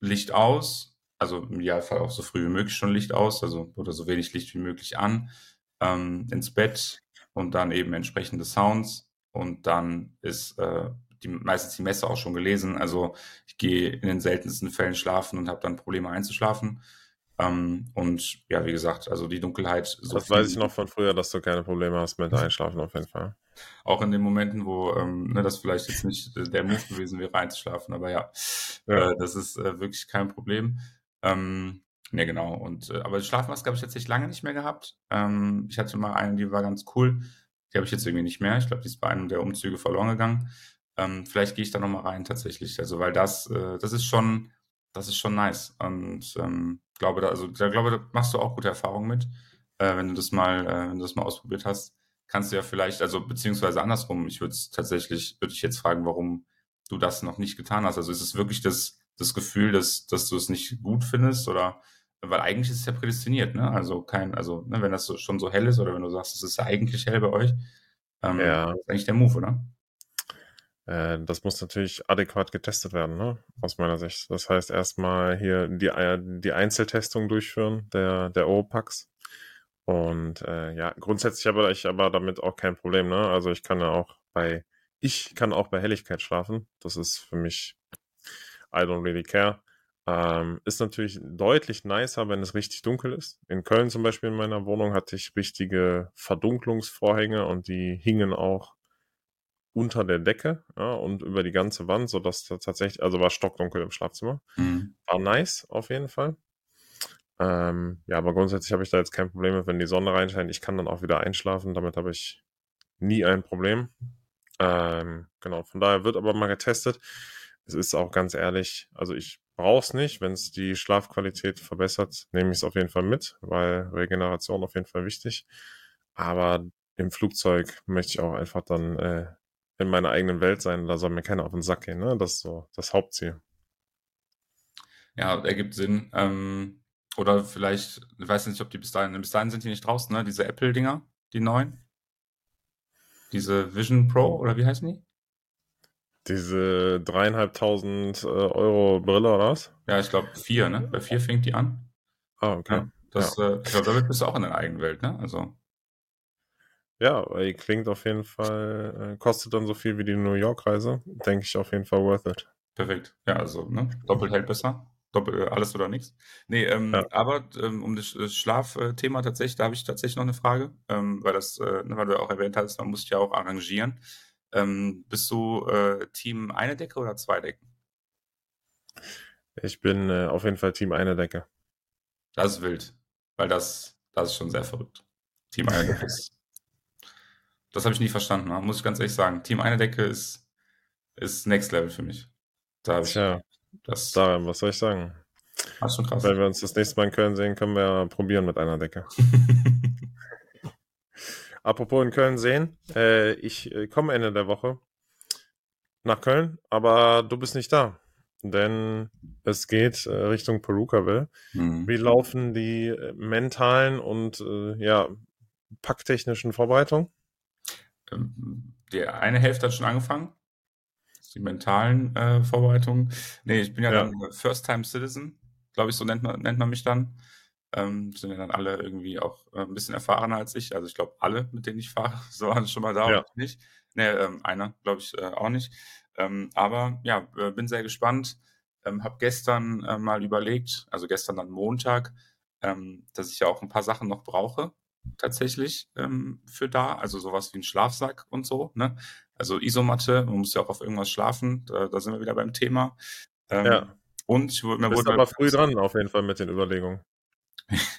Licht aus, also im Idealfall auch so früh wie möglich schon Licht aus, also oder so wenig Licht wie möglich an, ähm, ins Bett und dann eben entsprechende Sounds und dann ist äh, die, meistens die Messe auch schon gelesen. Also ich gehe in den seltensten Fällen schlafen und habe dann Probleme einzuschlafen. Ähm, und ja, wie gesagt, also die Dunkelheit. So das weiß ich noch von früher, dass du keine Probleme hast mit Einschlafen auf jeden Fall. Auch in den Momenten, wo ähm, ne, das vielleicht jetzt nicht der Move gewesen wäre, einzuschlafen, aber ja, ja. Äh, das ist äh, wirklich kein Problem. Ähm, ne, genau. Und äh, aber Schlafmaske habe ich tatsächlich lange nicht mehr gehabt. Ähm, ich hatte mal eine, die war ganz cool. Die habe ich jetzt irgendwie nicht mehr. Ich glaube, die ist bei einem der Umzüge verloren gegangen. Ähm, vielleicht gehe ich da nochmal rein tatsächlich. Also, weil das, äh, das ist schon, das ist schon nice. Und ähm, glaube, da, also da glaube, da machst du auch gute Erfahrungen mit. Äh, wenn du das mal, äh, wenn du das mal ausprobiert hast, kannst du ja vielleicht, also beziehungsweise andersrum, ich würde tatsächlich, würde ich jetzt fragen, warum du das noch nicht getan hast. Also ist es wirklich das, das Gefühl, dass, dass du es nicht gut findest oder weil eigentlich ist es ja prädestiniert, ne? Also kein, also ne, wenn das so, schon so hell ist oder wenn du sagst, es ist ja eigentlich hell bei euch, ähm, ja. ist eigentlich der Move, oder? Äh, das muss natürlich adäquat getestet werden, ne? aus meiner Sicht. Das heißt, erstmal hier die, äh, die Einzeltestung durchführen der, der Oropax. Und äh, ja, grundsätzlich habe ich aber damit auch kein Problem. Ne? Also ich kann ja auch bei, ich kann auch bei Helligkeit schlafen. Das ist für mich, I don't really care. Ähm, ist natürlich deutlich nicer, wenn es richtig dunkel ist. In Köln zum Beispiel in meiner Wohnung hatte ich richtige Verdunklungsvorhänge und die hingen auch unter der Decke ja, und über die ganze Wand, sodass da tatsächlich, also war stockdunkel im Schlafzimmer. Mhm. War nice auf jeden Fall. Ähm, ja, aber grundsätzlich habe ich da jetzt kein Problem mit, wenn die Sonne reinscheint. Ich kann dann auch wieder einschlafen, damit habe ich nie ein Problem. Ähm, genau, von daher wird aber mal getestet. Es ist auch ganz ehrlich, also ich brauche es nicht. Wenn es die Schlafqualität verbessert, nehme ich es auf jeden Fall mit, weil Regeneration auf jeden Fall wichtig. Aber im Flugzeug möchte ich auch einfach dann äh, in meiner eigenen Welt sein. Da soll mir keiner auf den Sack gehen. Ne? Das ist so das Hauptziel. Ja, ergibt Sinn. Ähm, oder vielleicht, ich weiß nicht, ob die bis dahin, bis dahin sind die nicht draußen, ne? Diese Apple-Dinger, die neuen. Diese Vision Pro oder wie heißen die? Diese dreieinhalbtausend äh, Euro Brille oder was? Ja, ich glaube vier, ne? Bei vier fängt die an. Ah, okay. Ja, das, ja. Äh, ich glaube, damit bist du auch in der eigenen Welt, ne? Also. Ja, klingt auf jeden Fall, äh, kostet dann so viel wie die New York-Reise. Denke ich auf jeden Fall worth it. Perfekt. Ja, also, ne? Doppelt hält besser. Doppel, äh, alles oder nichts. Nee, ähm, ja. aber ähm, um das, das Schlafthema tatsächlich, da habe ich tatsächlich noch eine Frage, ähm, weil das, äh, ne, weil du auch erwähnt hast, man muss sich ja auch arrangieren. Ähm, bist du äh, Team eine Decke oder zwei Decken? Ich bin äh, auf jeden Fall Team eine Decke. Das ist wild, weil das, das ist schon sehr verrückt. Team eine Decke [laughs] ist das habe ich nie verstanden, muss ich ganz ehrlich sagen. Team eine Decke ist, ist Next Level für mich. Da Tja, das, da, was soll ich sagen? Ist schon krass. Wenn wir uns das nächste Mal in Köln sehen, können wir probieren mit einer Decke. [laughs] Apropos in Köln sehen, äh, ich äh, komme Ende der Woche nach Köln, aber du bist nicht da. Denn es geht äh, Richtung Perukaville. Mhm. Wie laufen die äh, mentalen und äh, ja, packtechnischen Vorbereitungen? Ähm, die eine Hälfte hat schon angefangen. Die mentalen äh, Vorbereitungen. Nee, ich bin ja, ja. dann First-Time-Citizen, glaube ich, so nennt man, nennt man mich dann. Ähm, sind ja dann alle irgendwie auch äh, ein bisschen erfahrener als ich. Also ich glaube, alle, mit denen ich fahre, [laughs] so waren schon mal da ja. nicht. Nee, ähm, einer, glaube ich, äh, auch nicht. Ähm, aber ja, äh, bin sehr gespannt. Ähm, habe gestern äh, mal überlegt, also gestern dann Montag, ähm, dass ich ja auch ein paar Sachen noch brauche tatsächlich ähm, für da, also sowas wie ein Schlafsack und so. Ne? Also Isomatte, man muss ja auch auf irgendwas schlafen, da, da sind wir wieder beim Thema. Ähm, ja. Und ich, mir Bist wurde aber früh dran auf jeden Fall mit den Überlegungen. [laughs]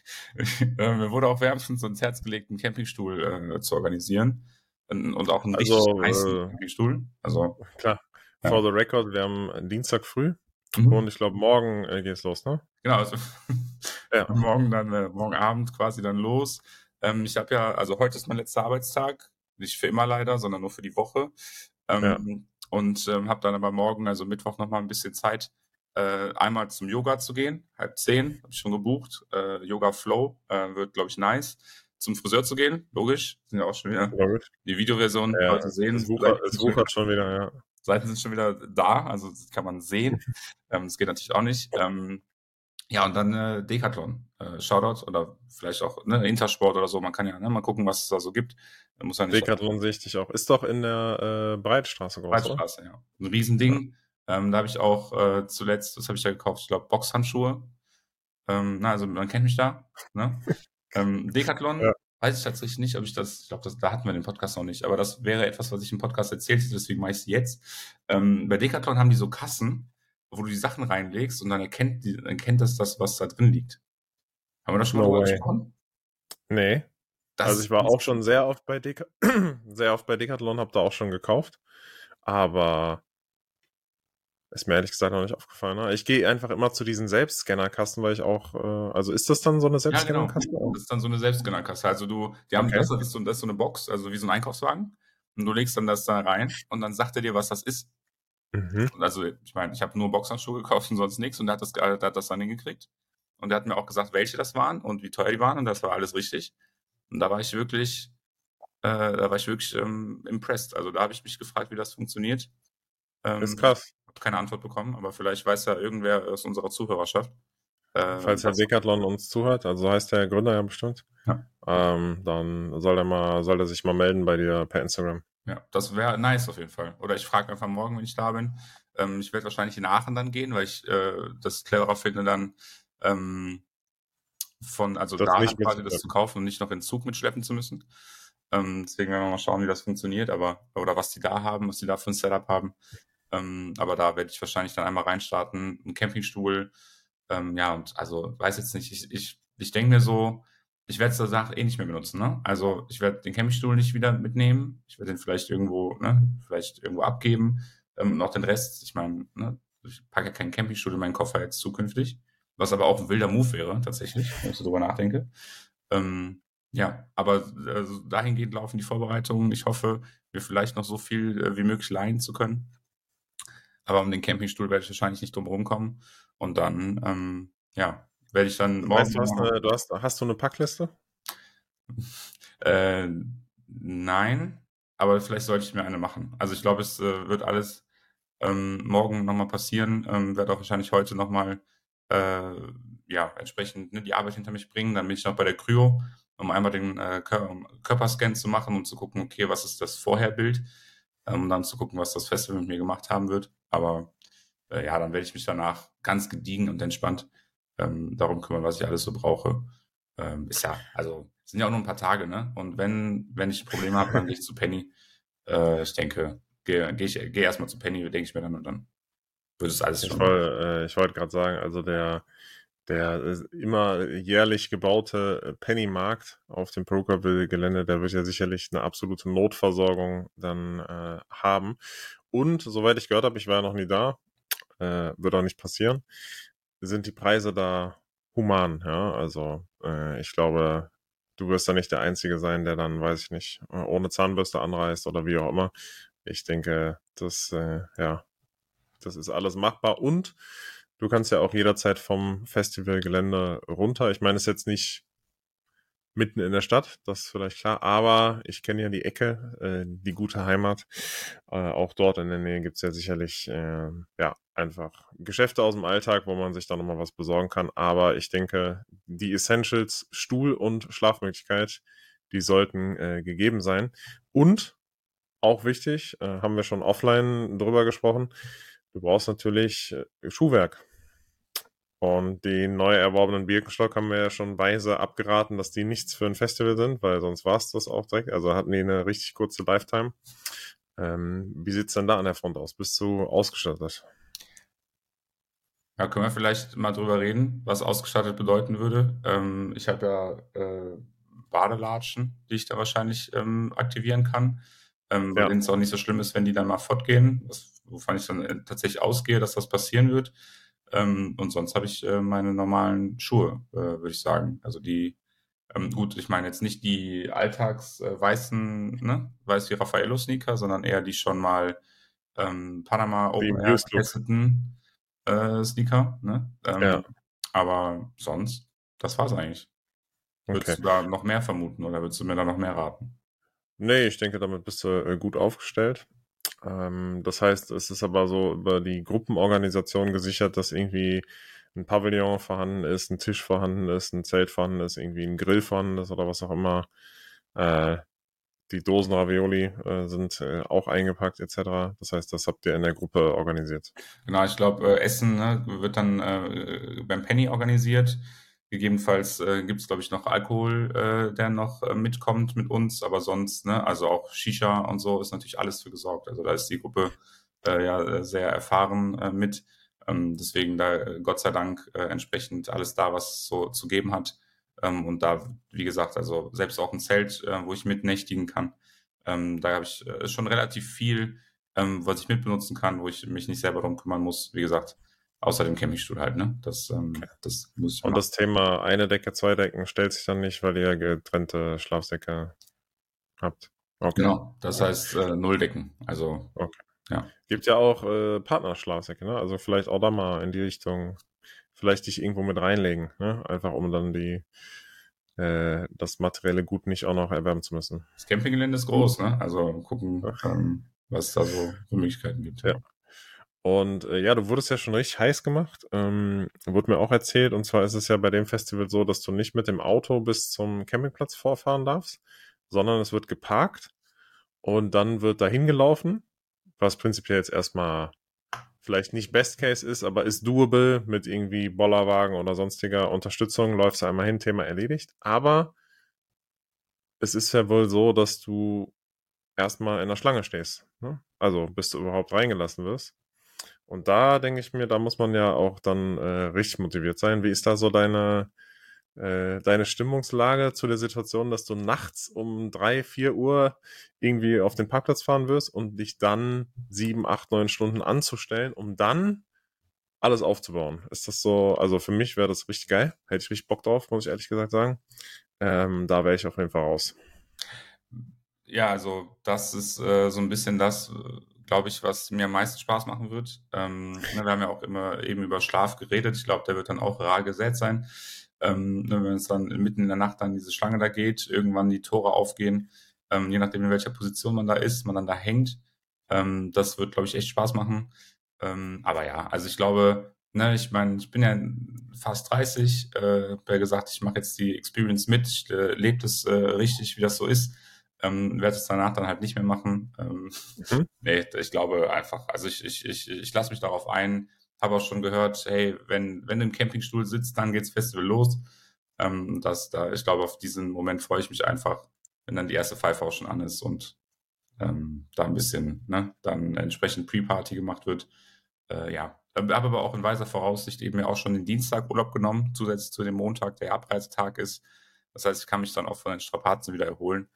Äh, mir wurde auch wärmstens ins Herz gelegt, einen Campingstuhl äh, zu organisieren und, und auch einen also, richtig heißen äh, Campingstuhl. Also klar. Ja. For the record, wir haben Dienstag früh mhm. und ich glaube morgen äh, geht's los, ne? Genau, also [laughs] ja. [laughs] morgen dann äh, morgen Abend quasi dann los. Ähm, ich habe ja, also heute ist mein letzter Arbeitstag, nicht für immer leider, sondern nur für die Woche. Ähm, ja. Und ähm, habe dann aber morgen, also Mittwoch, nochmal ein bisschen Zeit, äh, einmal zum Yoga zu gehen. Halb zehn, habe ich schon gebucht. Äh, Yoga Flow äh, wird, glaube ich, nice. zum Friseur zu gehen, logisch. Sind ja auch schon wieder Logisch. die Videoversion Ja, heute sehen. Es wuchert, es wuchert schon wieder, ja. Seiten sind schon wieder da, also das kann man sehen. [laughs] ähm, das geht natürlich auch nicht. Ähm, ja, und dann äh, Decathlon. Äh, Shoutout oder vielleicht auch ne, Intersport oder so. Man kann ja ne, mal gucken, was es da so gibt. Muss ja nicht Decathlon sehe ich dich auch. Ist doch in der äh, Breitstraße groß, oder? Breitstraße, ja. Ein Riesending. Ähm, da habe ich auch äh, zuletzt, das habe ich da gekauft, ich glaube, Boxhandschuhe. Ähm, na, also man kennt mich da. Ne? [laughs] ähm, Decathlon, Ja. weiß ich tatsächlich nicht, ob ich das, ich glaube, das, da hatten wir den Podcast noch nicht, aber das wäre etwas, was ich im Podcast erzählt hätte, deswegen mache ich es jetzt. Ähm, bei Decathlon haben die so Kassen, wo du die Sachen reinlegst und dann erkennt, die, erkennt das das, was da drin liegt. Haben wir da schon mal No drüber gesprochen? Nee. Das also ich war auch schon sehr oft bei Deka [clears throat] sehr oft bei Decathlon, habe da auch schon gekauft. Aber ist mir ehrlich gesagt noch nicht aufgefallen. Ne? Ich gehe einfach immer zu diesen Selbstscannerkassen, weil ich auch, äh, also ist das dann so eine Ja, genau. Selbstscannerkasse? Das ist dann so eine Selbstscannerkasse. Also du, die haben, Okay. das, ist so, das ist so eine Box, also wie so ein Einkaufswagen. Und du legst dann das da rein und dann sagt er dir, was das ist. Mhm. Also ich meine, ich habe nur Boxhandschuhe gekauft und sonst nichts und der hat das, der hat das dann hingekriegt. Und der hat mir auch gesagt, welche das waren und wie teuer die waren und das war alles richtig. Und da war ich wirklich, äh, da war ich wirklich ähm, impressed. Also da habe ich mich gefragt, wie das funktioniert. Ähm, Ist krass. Keine Antwort bekommen, aber vielleicht weiß ja irgendwer aus unserer Zuhörerschaft. Äh, Falls Herr Decathlon uns zuhört, also so heißt der Gründer ja bestimmt, Ja. ähm, dann soll er mal, soll er sich mal melden bei dir per Instagram. Ja, das wäre nice auf jeden Fall. Oder ich frage einfach morgen, wenn ich da bin. Ähm, ich werde wahrscheinlich in Aachen dann gehen, weil ich äh, das cleverer finde, dann ähm, von, also Das da quasi das zu kaufen und nicht noch in den Zug mitschleppen zu müssen. Ähm, deswegen werden wir mal schauen, wie das funktioniert, aber oder was die da haben, was die da für ein Setup haben. Ähm, aber da werde ich wahrscheinlich dann einmal reinstarten, einen Campingstuhl. Ähm, ja, und also weiß jetzt nicht, ich, ich, ich denke mir so, ich werde es der Sache eh nicht mehr benutzen. Ne? Also ich werde den Campingstuhl nicht wieder mitnehmen. Ich werde den vielleicht irgendwo, ne, vielleicht irgendwo abgeben. Ähm, und den Rest, ich meine, ne, ich packe keinen Campingstuhl in meinen Koffer jetzt zukünftig. Was aber auch ein wilder Move wäre, tatsächlich, wenn ich so drüber nachdenke. Ähm, ja, aber also dahingehend laufen die Vorbereitungen. Ich hoffe, mir vielleicht noch so viel äh, wie möglich leihen zu können. Aber um den Campingstuhl werde ich wahrscheinlich nicht drum rumkommen. Und dann, ähm, ja, werde ich dann Weißt du, morgen hast, eine, du hast, hast du eine Packliste? [laughs] Äh, nein, aber vielleicht sollte ich mir eine machen. Also ich glaube, es äh, wird alles ähm, morgen nochmal passieren. Ähm, werde auch wahrscheinlich heute nochmal äh, ja, entsprechend ne, die Arbeit hinter mich bringen. Dann bin ich noch bei der Kryo, um einmal den äh, Kör um Körperscan zu machen und zu gucken, okay, was ist das Vorherbild, ähm, um dann zu gucken, was das Festival mit mir gemacht haben wird. Aber äh, ja, dann werde ich mich danach ganz gediegen und entspannt ähm, darum kümmern, was ich alles so brauche. Ähm, ist ja, also sind ja auch nur ein paar Tage, ne? Und wenn, wenn ich Probleme habe, dann gehe ich zu Penny. Äh, ich denke, gehe geh ich geh erstmal zu Penny, denke ich mir dann und dann wird es alles Ich schon. wollte äh, ich wollte gerade sagen, also der, der äh, immer jährlich gebaute äh, Pennymarkt auf dem Procureville-Gelände, der wird ja sicherlich eine absolute Notversorgung dann äh, haben. Und soweit ich gehört habe, ich war ja noch nie da, äh, wird auch nicht passieren, sind die Preise da human. Ja, also äh, ich glaube, du wirst da nicht der Einzige sein, der dann, weiß ich nicht, äh, ohne Zahnbürste anreist oder wie auch immer. Ich denke, das, äh, ja, das ist alles machbar und du kannst ja auch jederzeit vom Festivalgelände runter. Ich meine, es ist jetzt nicht mitten in der Stadt, das ist vielleicht klar, aber ich kenne ja die Ecke, äh, die gute Heimat. Äh, auch dort in der Nähe gibt's ja sicherlich äh, ja einfach Geschäfte aus dem Alltag, wo man sich da nochmal was besorgen kann. Aber ich denke, die Essentials, Stuhl und Schlafmöglichkeit, die sollten äh, gegeben sein. Und auch wichtig, äh, haben wir schon offline drüber gesprochen, du brauchst natürlich äh, Schuhwerk. Und die neu erworbenen Birkenstock haben wir ja schon weise abgeraten, dass die nichts für ein Festival sind, weil sonst war es das auch direkt. Also hatten die eine richtig kurze Lifetime. Ähm, wie sieht's denn da an der Front aus? Bist du ausgestattet? Ja, können wir vielleicht mal drüber reden, was ausgestattet bedeuten würde. Ähm, ich habe ja äh, Badelatschen, die ich da wahrscheinlich ähm, aktivieren kann. Ähm, bei Ja. denen es auch nicht so schlimm ist, wenn die dann mal fortgehen, was, wovon ich dann äh, tatsächlich ausgehe, dass das passieren wird. Ähm, und sonst habe ich äh, meine normalen Schuhe, äh, würde ich sagen. Also die, ähm, gut, ich meine jetzt nicht die alltags äh, weißen, ne, weiß wie Raffaello-Sneaker, sondern eher die schon mal ähm, Panama Open Air getesteten äh, Sneaker. Ne? Ähm, Ja. Aber sonst, das war's eigentlich. Würdest Okay. du da noch mehr vermuten oder würdest du mir da noch mehr raten? Nee, ich denke, damit bist du äh, gut aufgestellt. Ähm, das heißt, es ist aber so über die Gruppenorganisation gesichert, dass irgendwie ein Pavillon vorhanden ist, ein Tisch vorhanden ist, ein Zelt vorhanden ist, irgendwie ein Grill vorhanden ist oder was auch immer. Äh, die Dosen Ravioli äh, sind äh, auch eingepackt etc. Das heißt, das habt ihr in der Gruppe organisiert. Genau, ich glaube, äh, Essen ne, wird dann äh, beim Penny organisiert. Gegebenenfalls äh, gibt es, glaube ich, noch Alkohol, äh, der noch äh, mitkommt mit uns, aber sonst, ne, also auch Shisha und so ist natürlich alles für gesorgt. Also da ist die Gruppe äh, ja sehr erfahren äh, mit. Ähm, deswegen da äh, Gott sei Dank äh, entsprechend alles da, was so zu geben hat. Ähm, und da, wie gesagt, also selbst auch ein Zelt, äh, wo ich mitnächtigen kann. Ähm, da habe ich äh, schon relativ viel, ähm, was ich mitbenutzen kann, wo ich mich nicht selber darum kümmern muss. Wie gesagt, außer dem Campingstuhl halt, ne? Das, ähm, Okay. das muss ich Und machen. das Thema eine Decke, zwei Decken stellt sich dann nicht, weil ihr getrennte Schlafsäcke habt. Okay. Genau, das heißt äh, Nulldecken. Also Gibt ja auch äh, Partnerschlafsäcke, ne? Also vielleicht auch da mal in die Richtung, vielleicht dich irgendwo mit reinlegen, ne? Einfach um dann die äh, das materielle Gut nicht auch noch erwärmen zu müssen. das Campinggelände ist groß, ne? Also gucken, ähm, was da so für Möglichkeiten gibt. Ja. Und äh, ja, du wurdest ja schon richtig heiß gemacht. Ähm, wurde mir auch erzählt. Und zwar ist es ja bei dem Festival so, dass du nicht mit dem Auto bis zum Campingplatz vorfahren darfst, sondern es wird geparkt und dann wird dahin gelaufen, was prinzipiell jetzt erstmal vielleicht nicht Best Case ist, aber ist doable mit irgendwie Bollerwagen oder sonstiger Unterstützung. Läufst du einmal hin, Thema erledigt. Aber es ist ja wohl so, dass du erstmal in der Schlange stehst. Ne? Also bis du überhaupt reingelassen wirst. Und da denke ich mir, da muss man ja auch dann äh, richtig motiviert sein. Wie ist da so deine, äh, deine Stimmungslage zu der Situation, dass du nachts um drei, vier Uhr irgendwie auf den Parkplatz fahren wirst und dich dann sieben, acht, neun Stunden anzustellen, um dann alles aufzubauen? Ist das so, also für mich wäre das richtig geil. Hätte ich richtig Bock drauf, muss ich ehrlich gesagt sagen. Ähm, da wäre ich auf jeden Fall raus. Ja, also das ist äh, so ein bisschen das, glaube ich, was mir am meisten Spaß machen wird. Ähm, ne, wir haben ja auch immer eben über Schlaf geredet. Ich glaube, der wird dann auch rar gesät sein. Ähm, ne, wenn es dann mitten in der Nacht dann diese Schlange da geht, irgendwann die Tore aufgehen, ähm, je nachdem, in welcher Position man da ist, man dann da hängt. Ähm, das wird, glaube ich, echt Spaß machen. Ähm, aber ja, also ich glaube, ne, ich meine, ich bin ja fast 30, äh, hab ja gesagt, ich mache jetzt die Experience mit, ich äh, lebe das äh, richtig, wie das so ist. Ähm, werde es danach dann halt nicht mehr machen. Ähm, Mhm. nee, ich glaube einfach, also ich, ich, ich, ich lasse mich darauf ein, habe auch schon gehört, hey, wenn, wenn du im Campingstuhl sitzt, dann geht's Festival los. Ähm, das, da, ich glaube, auf diesen Moment freue ich mich einfach, wenn dann die erste Pfeife auch schon an ist und ähm, da ein bisschen, ne, dann entsprechend Pre-Party gemacht wird. Äh, ja, habe aber auch in weiser Voraussicht eben ja auch schon den Dienstag Urlaub genommen, zusätzlich zu dem Montag, der Abreisetag ist. Das heißt, ich kann mich dann auch von den Strapazen wieder erholen,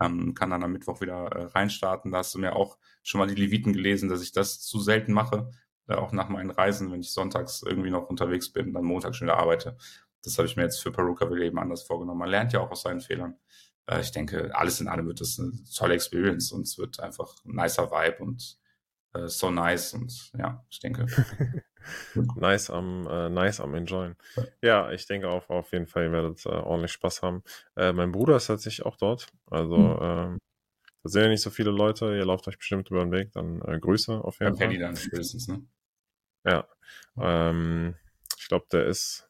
ähm, kann dann am Mittwoch wieder äh, reinstarten. Da hast du mir auch schon mal die Leviten gelesen, dass ich das zu selten mache, äh, auch nach meinen Reisen, wenn ich sonntags irgendwie noch unterwegs bin, dann montags schon wieder arbeite. Das habe ich mir jetzt für Perukaville eben anders vorgenommen. Man lernt ja auch aus seinen Fehlern. Äh, ich denke, alles in allem wird das eine tolle Experience und es wird einfach ein nicer Vibe und äh, so nice und ja, ich denke. [laughs] Nice am, äh, nice am Enjoyen. Ja, ich denke auch auf jeden Fall, ihr werdet äh, ordentlich Spaß haben. Äh, mein Bruder ist tatsächlich auch dort. Also, Hm. ähm, da sind ja nicht so viele Leute. Ihr lauft euch bestimmt über den Weg. Dann äh, Grüße auf jeden Paddy Fall. dann spätestens, ne? Ja. Ähm, ich glaube, der ist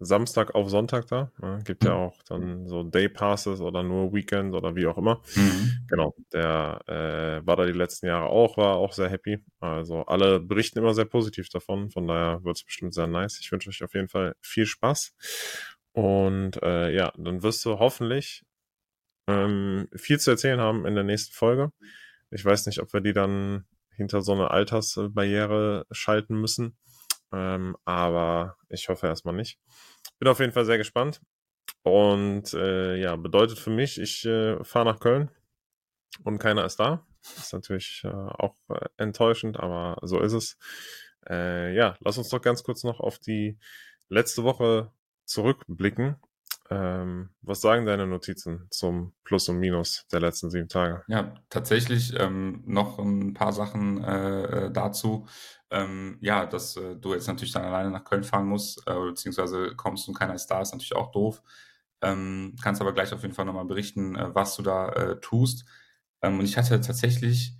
Samstag auf Sonntag da. Ne? Gibt ja Hm. auch dann so Day Passes oder nur Weekends oder wie auch immer. Mhm. Genau, der äh, war da die letzten Jahre auch, war auch sehr happy. Also alle berichten immer sehr positiv davon, von daher wird es bestimmt sehr nice. Ich wünsche euch auf jeden Fall viel Spaß. Und äh, ja, dann wirst du hoffentlich ähm, viel zu erzählen haben in der nächsten Folge. Ich weiß nicht, ob wir die dann hinter so eine Altersbarriere schalten müssen. Ähm, aber ich hoffe erstmal nicht. Bin auf jeden Fall sehr gespannt. Und äh, ja, bedeutet für mich, ich äh, fahre nach Köln und keiner ist da. Ist natürlich äh, auch äh, enttäuschend, aber so ist es. Äh, ja, lass uns doch ganz kurz noch auf die letzte Woche zurückblicken. Ähm, was sagen deine Notizen zum Plus und Minus der letzten sieben Tage? Ja, tatsächlich ähm, noch ein paar Sachen äh, äh, dazu. Ähm, ja, dass äh, du jetzt natürlich dann alleine nach Köln fahren musst, äh, beziehungsweise kommst und keiner ist da, ist natürlich auch doof. Ähm, kannst aber gleich auf jeden Fall nochmal berichten, äh, was du da äh, tust. Ähm, und ich hatte tatsächlich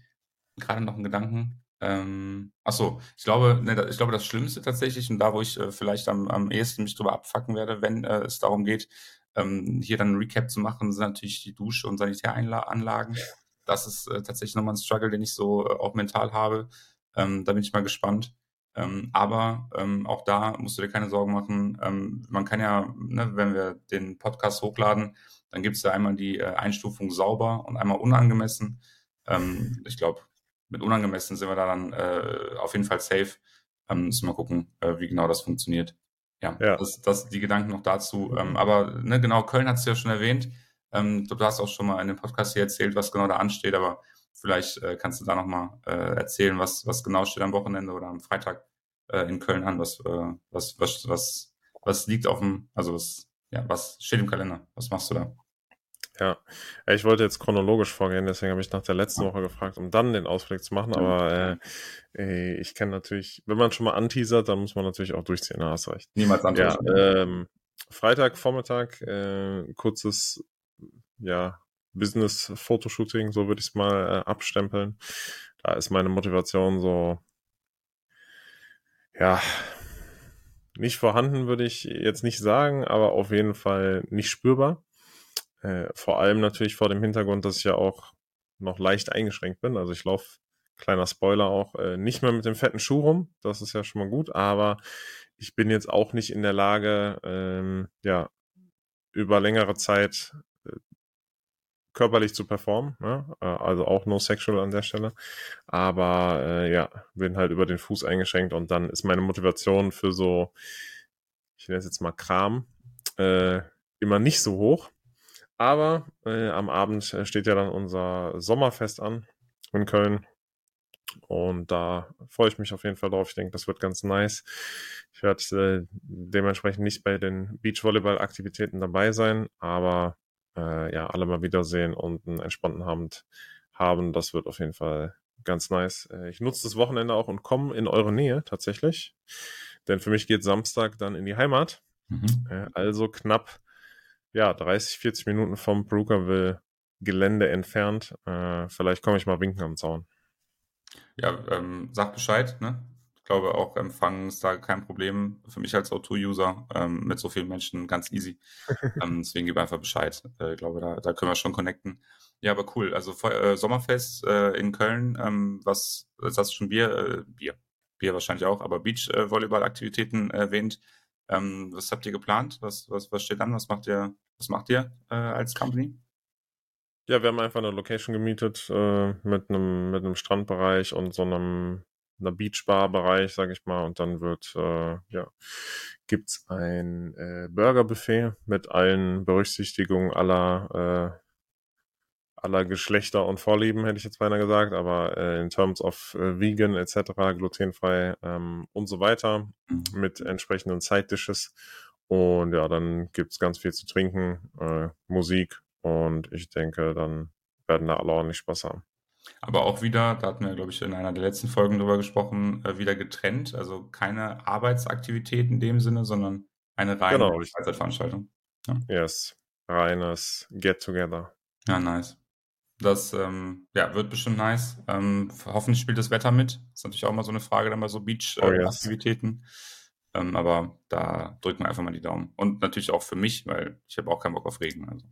gerade noch einen Gedanken. Ähm, ach so, ich glaube, ne, ich glaube, das Schlimmste tatsächlich und da, wo ich äh, vielleicht am, am ehesten mich drüber abfacken werde, wenn äh, es darum geht, ähm, hier dann ein Recap zu machen, sind natürlich die Dusche- und Sanitäranlagen. Das ist äh, tatsächlich nochmal ein Struggle, den ich so äh, auch mental habe. Ähm, da bin ich mal gespannt. Ähm, aber ähm, auch da musst du dir keine Sorgen machen. Ähm, man kann ja, ne, wenn wir den Podcast hochladen, dann gibt es ja einmal die äh, Einstufung sauber und einmal unangemessen. Ähm, ich glaube, mit unangemessen sind wir da dann äh, auf jeden Fall safe. Ähm, müssen wir mal gucken, äh, wie genau das funktioniert. Ja, ja. Das, das die Gedanken noch dazu. Ähm, aber ne, genau, Köln hat es ja schon erwähnt. Ähm, du hast auch schon mal in dem Podcast hier erzählt, was genau da ansteht, aber vielleicht äh, kannst du da nochmal äh, erzählen, was, was genau steht am Wochenende oder am Freitag äh, in Köln an, was, äh, was, was, was, was liegt auf dem, also was, ja, was steht im Kalender? Was machst du da? Ja, ich wollte jetzt chronologisch vorgehen, deswegen habe ich nach der letzten Woche gefragt, um dann den Ausblick zu machen. Aber äh, äh, ich kenne natürlich, wenn man schon mal anteasert, dann muss man natürlich auch durchziehen. Da hast du recht. Niemals anteasern. Ja, ähm, Freitag, Vormittag, äh, kurzes, ja, Business-Fotoshooting, so würde ich es mal äh, abstempeln. Da ist meine Motivation so, ja, nicht vorhanden, würde ich jetzt nicht sagen, aber auf jeden Fall nicht spürbar. Äh, vor allem natürlich vor dem Hintergrund, dass ich ja auch noch leicht eingeschränkt bin. Also ich laufe, kleiner Spoiler auch, äh, nicht mehr mit dem fetten Schuh rum. Das ist ja schon mal gut, aber ich bin jetzt auch nicht in der Lage, ähm, ja, über längere Zeit äh, körperlich zu performen. Ne? Äh, also auch no sexual an der Stelle. Aber äh, ja, bin halt über den Fuß eingeschränkt und dann ist meine Motivation für so, ich nenne es jetzt mal Kram, äh, immer nicht so hoch. Aber äh, am Abend äh, steht ja dann unser Sommerfest an in Köln. Und da freue ich mich auf jeden Fall drauf. Ich denke, das wird ganz nice. Ich werde äh, dementsprechend nicht bei den Beachvolleyball-Aktivitäten dabei sein, aber äh, ja, alle mal wiedersehen und einen entspannten Abend haben. Das wird auf jeden Fall ganz nice. Äh, ich nutze das Wochenende auch und komme in eure Nähe tatsächlich. Denn für mich geht Samstag dann in die Heimat. Mhm. Äh, also knapp ja, 30, 40 Minuten vom Brookerville Gelände entfernt. Äh, vielleicht komme ich mal winken am Zaun. Ja, ähm, sag Bescheid, ne? Ich glaube auch Empfang ist da kein Problem für mich als O2-User ähm, mit so vielen Menschen ganz easy. [laughs] ähm, deswegen gib einfach Bescheid. Äh, ich glaube, da, da können wir schon connecten. Ja, aber cool. Also äh, Sommerfest äh, in Köln, ähm, was, jetzt hast du schon Bier, äh, Bier, Bier wahrscheinlich auch, aber Beach-Volleyball-Aktivitäten erwähnt. Ähm, was habt ihr geplant? Was, was, was steht an? Was macht ihr, was macht ihr äh, als Company? Ja, wir haben einfach eine Location gemietet äh, mit einem mit einem Strandbereich und so einem einer Beachbar-Bereich, sag ich mal, und dann wird äh, ja gibt's ein äh, Burgerbuffet mit allen Berücksichtigungen aller äh, aller Geschlechter und Vorlieben, hätte ich jetzt beinahe gesagt, aber äh, in terms of äh, vegan etc., glutenfrei ähm, und so weiter mhm. mit entsprechenden Side-Dishes. Und ja, dann gibt's ganz viel zu trinken, äh, Musik und ich denke, dann werden da alle ordentlich Spaß haben. Aber auch wieder, da hatten wir, glaube ich, in einer der letzten Folgen drüber gesprochen, äh, wieder getrennt. Also keine Arbeitsaktivität in dem Sinne, sondern eine reine genau. Freizeitveranstaltung. Ja. Yes, reines Get-Together. Ja, nice. Das ähm, ja, wird bestimmt nice. Ähm, hoffentlich spielt das Wetter mit. Das ist natürlich auch mal so eine Frage dann bei so Beach-Aktivitäten. Oh, yes. ähm, aber da drücken wir einfach mal die Daumen. Und natürlich auch für mich, weil ich habe auch keinen Bock auf Regen. Also,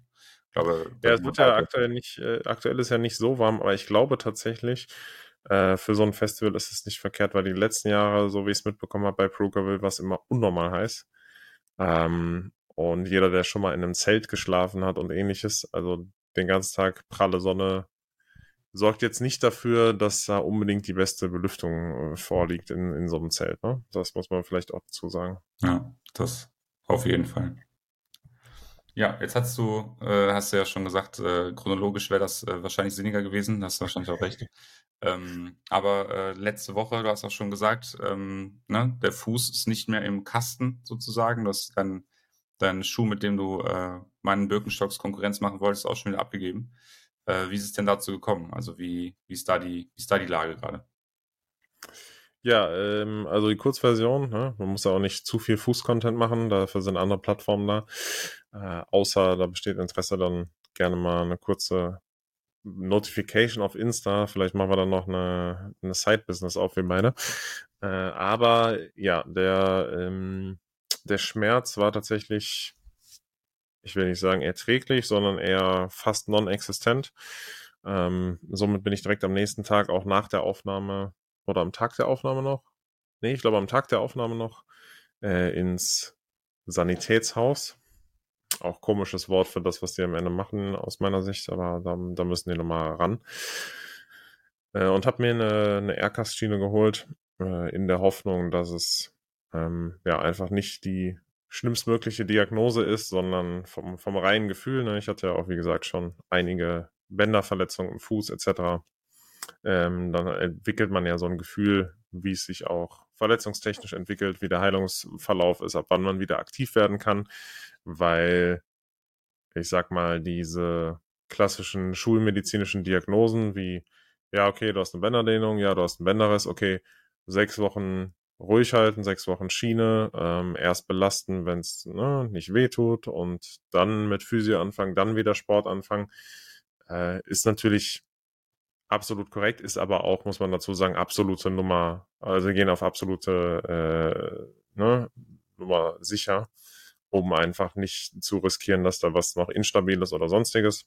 ich glaube, ja, es wird ja aktuell nicht, äh, aktuell ist ja nicht so warm, aber ich glaube tatsächlich, äh, für so ein Festival ist es nicht verkehrt, weil die letzten Jahre, so wie ich es mitbekommen habe bei Prugerville, war es immer unnormal heiß. Ähm, und jeder, der schon mal in einem Zelt geschlafen hat und ähnliches, also den ganzen Tag pralle Sonne sorgt jetzt nicht dafür, dass da unbedingt die beste Belüftung äh, vorliegt in, in so einem Zelt. Ne? Das muss man vielleicht auch dazu sagen. Ja, das auf jeden Fall. Ja, jetzt hast du, äh, hast du ja schon gesagt, äh, chronologisch wäre das äh, wahrscheinlich sinniger gewesen, hast du wahrscheinlich auch recht. Ähm, aber äh, letzte Woche, du hast auch schon gesagt, ähm, ne, der Fuß ist nicht mehr im Kasten sozusagen. Du hast dein, dein Schuh, mit dem du äh, meinen Birkenstocks Konkurrenz machen wolltest, auch schon wieder abgegeben. Äh, wie ist es denn dazu gekommen? Also wie, wie, ist, da die, wie ist da die Lage gerade? Ja, ähm, also die Kurzversion, ne? man muss ja auch nicht zu viel Fußcontent machen, dafür sind andere Plattformen da. Äh, außer da besteht Interesse, dann gerne mal eine kurze Notification auf Insta. Vielleicht machen wir dann noch eine, eine Side-Business auf, wir beide. Äh, aber ja, der, ähm, der Schmerz war tatsächlich, ich will nicht sagen erträglich, sondern eher fast non-existent. Ähm, somit bin ich direkt am nächsten Tag auch nach der Aufnahme oder am Tag der Aufnahme noch, nee, ich glaube am Tag der Aufnahme noch, äh, ins Sanitätshaus auch komisches Wort für das, was die am Ende machen, aus meiner Sicht, aber da, da müssen die nochmal ran. Äh, und habe mir eine, eine Aircast-Schiene geholt, äh, in der Hoffnung, dass es ähm, ja einfach nicht die schlimmstmögliche Diagnose ist, sondern vom, vom reinen Gefühl. Ne? Ich hatte ja auch, wie gesagt, schon einige Bänderverletzungen im Fuß etc. Ähm, dann entwickelt man ja so ein Gefühl, wie es sich auch verletzungstechnisch entwickelt, wie der Heilungsverlauf ist, ab wann man wieder aktiv werden kann weil ich sag mal, diese klassischen schulmedizinischen Diagnosen wie, ja, okay, du hast eine Bänderdehnung, ja, du hast einen Bänderriss, okay, sechs Wochen ruhig halten, sechs Wochen Schiene, ähm, erst belasten, wenn es ne, nicht wehtut und dann mit Physio anfangen, dann wieder Sport anfangen, äh, ist natürlich absolut korrekt, ist aber auch, muss man dazu sagen, absolute Nummer, also gehen auf absolute äh, ne, Nummer sicher um einfach nicht zu riskieren, dass da was noch instabil ist oder sonstiges.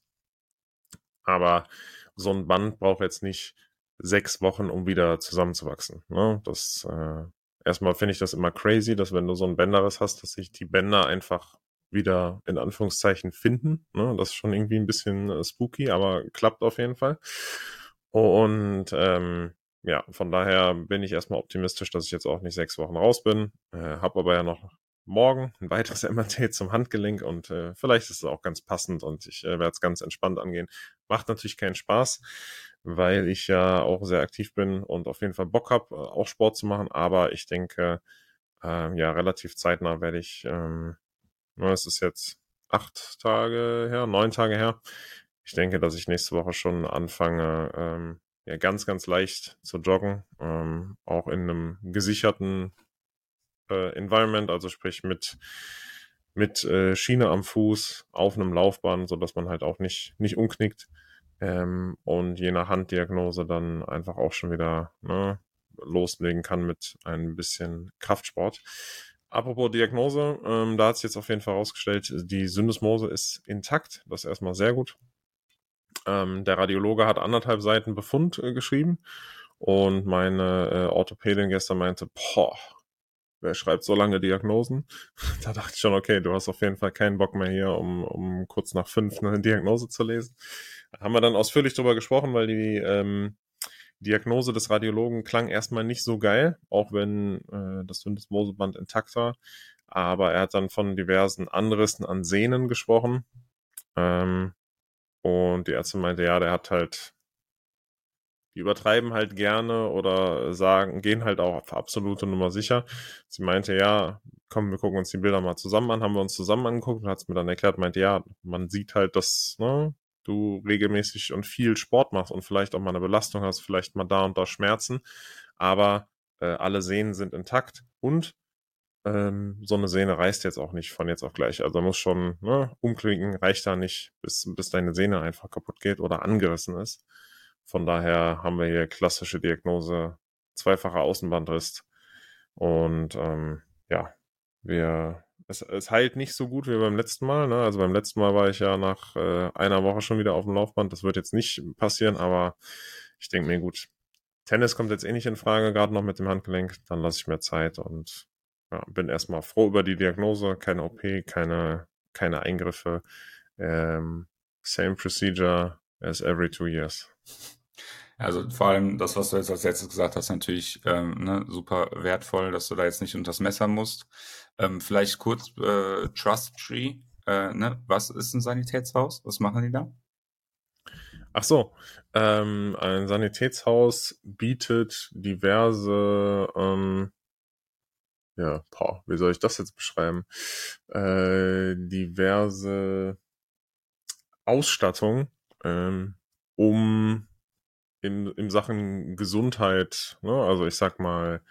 Aber so ein Band braucht jetzt nicht sechs Wochen, um wieder zusammenzuwachsen. Ne? Das äh, erstmal finde ich das immer crazy, dass wenn du so ein Bänderriss hast, dass sich die Bänder einfach wieder in Anführungszeichen finden. Ne? Das ist schon irgendwie ein bisschen äh, spooky, aber klappt auf jeden Fall. Und ähm, ja, von daher bin ich erstmal optimistisch, dass ich jetzt auch nicht sechs Wochen raus bin. Äh, hab aber ja noch morgen ein weiteres [laughs] MRT zum Handgelenk und äh, vielleicht ist es auch ganz passend und ich äh, werde es ganz entspannt angehen. Macht natürlich keinen Spaß, weil ich ja auch sehr aktiv bin und auf jeden Fall Bock habe, äh, auch Sport zu machen, aber ich denke, äh, ja, relativ zeitnah werde ich, ähm, es ist jetzt acht Tage her, neun Tage her. Ich denke, dass ich nächste Woche schon anfange, ähm, ja, ganz, ganz leicht zu joggen, ähm, auch in einem gesicherten äh, Environment, also sprich mit mit äh, Schiene am Fuß auf einem Laufband, so dass man halt auch nicht nicht umknickt ähm, und je nach Handdiagnose dann einfach auch schon wieder ne, loslegen kann mit ein bisschen Kraftsport. Apropos Diagnose, ähm, da hat sich jetzt auf jeden Fall herausgestellt, die Syndesmose ist intakt. Das ist erstmal sehr gut. Ähm, der Radiologe hat anderthalb Seiten Befund äh, geschrieben und meine äh, Orthopädin gestern meinte, boah, wer schreibt so lange Diagnosen? [laughs] Da dachte ich schon, okay, du hast auf jeden Fall keinen Bock mehr hier, um, um kurz nach fünf eine Diagnose zu lesen. Da haben wir dann ausführlich drüber gesprochen, weil die ähm, Diagnose des Radiologen klang erstmal nicht so geil, auch wenn äh, das Syndesmoseband intakt war. Aber er hat dann von diversen Anrissen an Sehnen gesprochen. Ähm, und die Ärztin meinte, ja, der hat halt die übertreiben halt gerne oder sagen, gehen halt auch auf absolute Nummer sicher. Sie meinte, ja, komm, wir gucken uns die Bilder mal zusammen an, haben wir uns zusammen angeguckt und hat es mir dann erklärt, meinte, ja, man sieht halt, dass ne, du regelmäßig und viel Sport machst und vielleicht auch mal eine Belastung hast, vielleicht mal da und da Schmerzen, aber äh, alle Sehnen sind intakt und ähm, so eine Sehne reißt jetzt auch nicht von jetzt auf gleich. Also muss schon ne, umklicken, reicht da nicht, bis, bis deine Sehne einfach kaputt geht oder angerissen ist. Von daher haben wir hier klassische Diagnose, zweifacher Außenbandriss. Und ähm, ja, wir, es, es heilt nicht so gut wie beim letzten Mal. Ne? Also beim letzten Mal war ich ja nach äh, einer Woche schon wieder auf dem Laufband. Das wird jetzt nicht passieren, aber ich denke mir, gut, Tennis kommt jetzt eh nicht in Frage, gerade noch mit dem Handgelenk. Dann lasse ich mir Zeit und ja, bin erstmal froh über die Diagnose. Keine OP, keine, keine Eingriffe. Ähm, same procedure as every two years. Also vor allem das, was du jetzt als letztes gesagt hast, natürlich ähm, ne, super wertvoll, dass du da jetzt nicht unter das Messer musst. Ähm, vielleicht kurz äh, Trust Tree. Äh, ne? Was ist ein Sanitätshaus? Was machen die da? Ach so, ähm, ein Sanitätshaus bietet diverse, ähm, ja, boah, wie soll ich das jetzt beschreiben? Äh, diverse Ausstattung, ähm, um in, in Sachen Gesundheit, ne? also ich sag mal,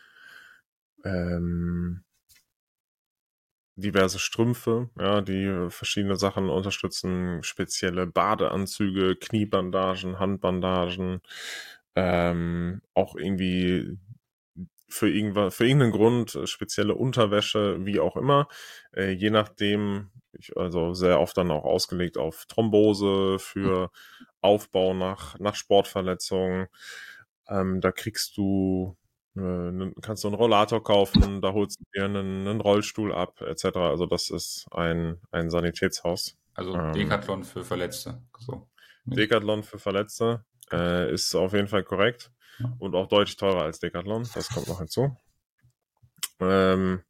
ähm, diverse Strümpfe, ja, die verschiedene Sachen unterstützen, spezielle Badeanzüge, Kniebandagen, Handbandagen, ähm, auch irgendwie für, irgendwas, für irgendeinen Grund spezielle Unterwäsche, wie auch immer, äh, je nachdem, ich, also sehr oft dann auch ausgelegt auf Thrombose, für Aufbau nach, nach Sportverletzungen. Ähm, da kriegst du äh, kannst du einen Rollator kaufen, [laughs] da holst du dir einen, einen, Rollstuhl ab, etc. Also das ist ein, ein Sanitätshaus. Also ähm, Decathlon für Verletzte. So. Decathlon für Verletzte äh, ist auf jeden Fall korrekt und auch deutlich teurer als Decathlon. Das kommt noch hinzu. Ähm,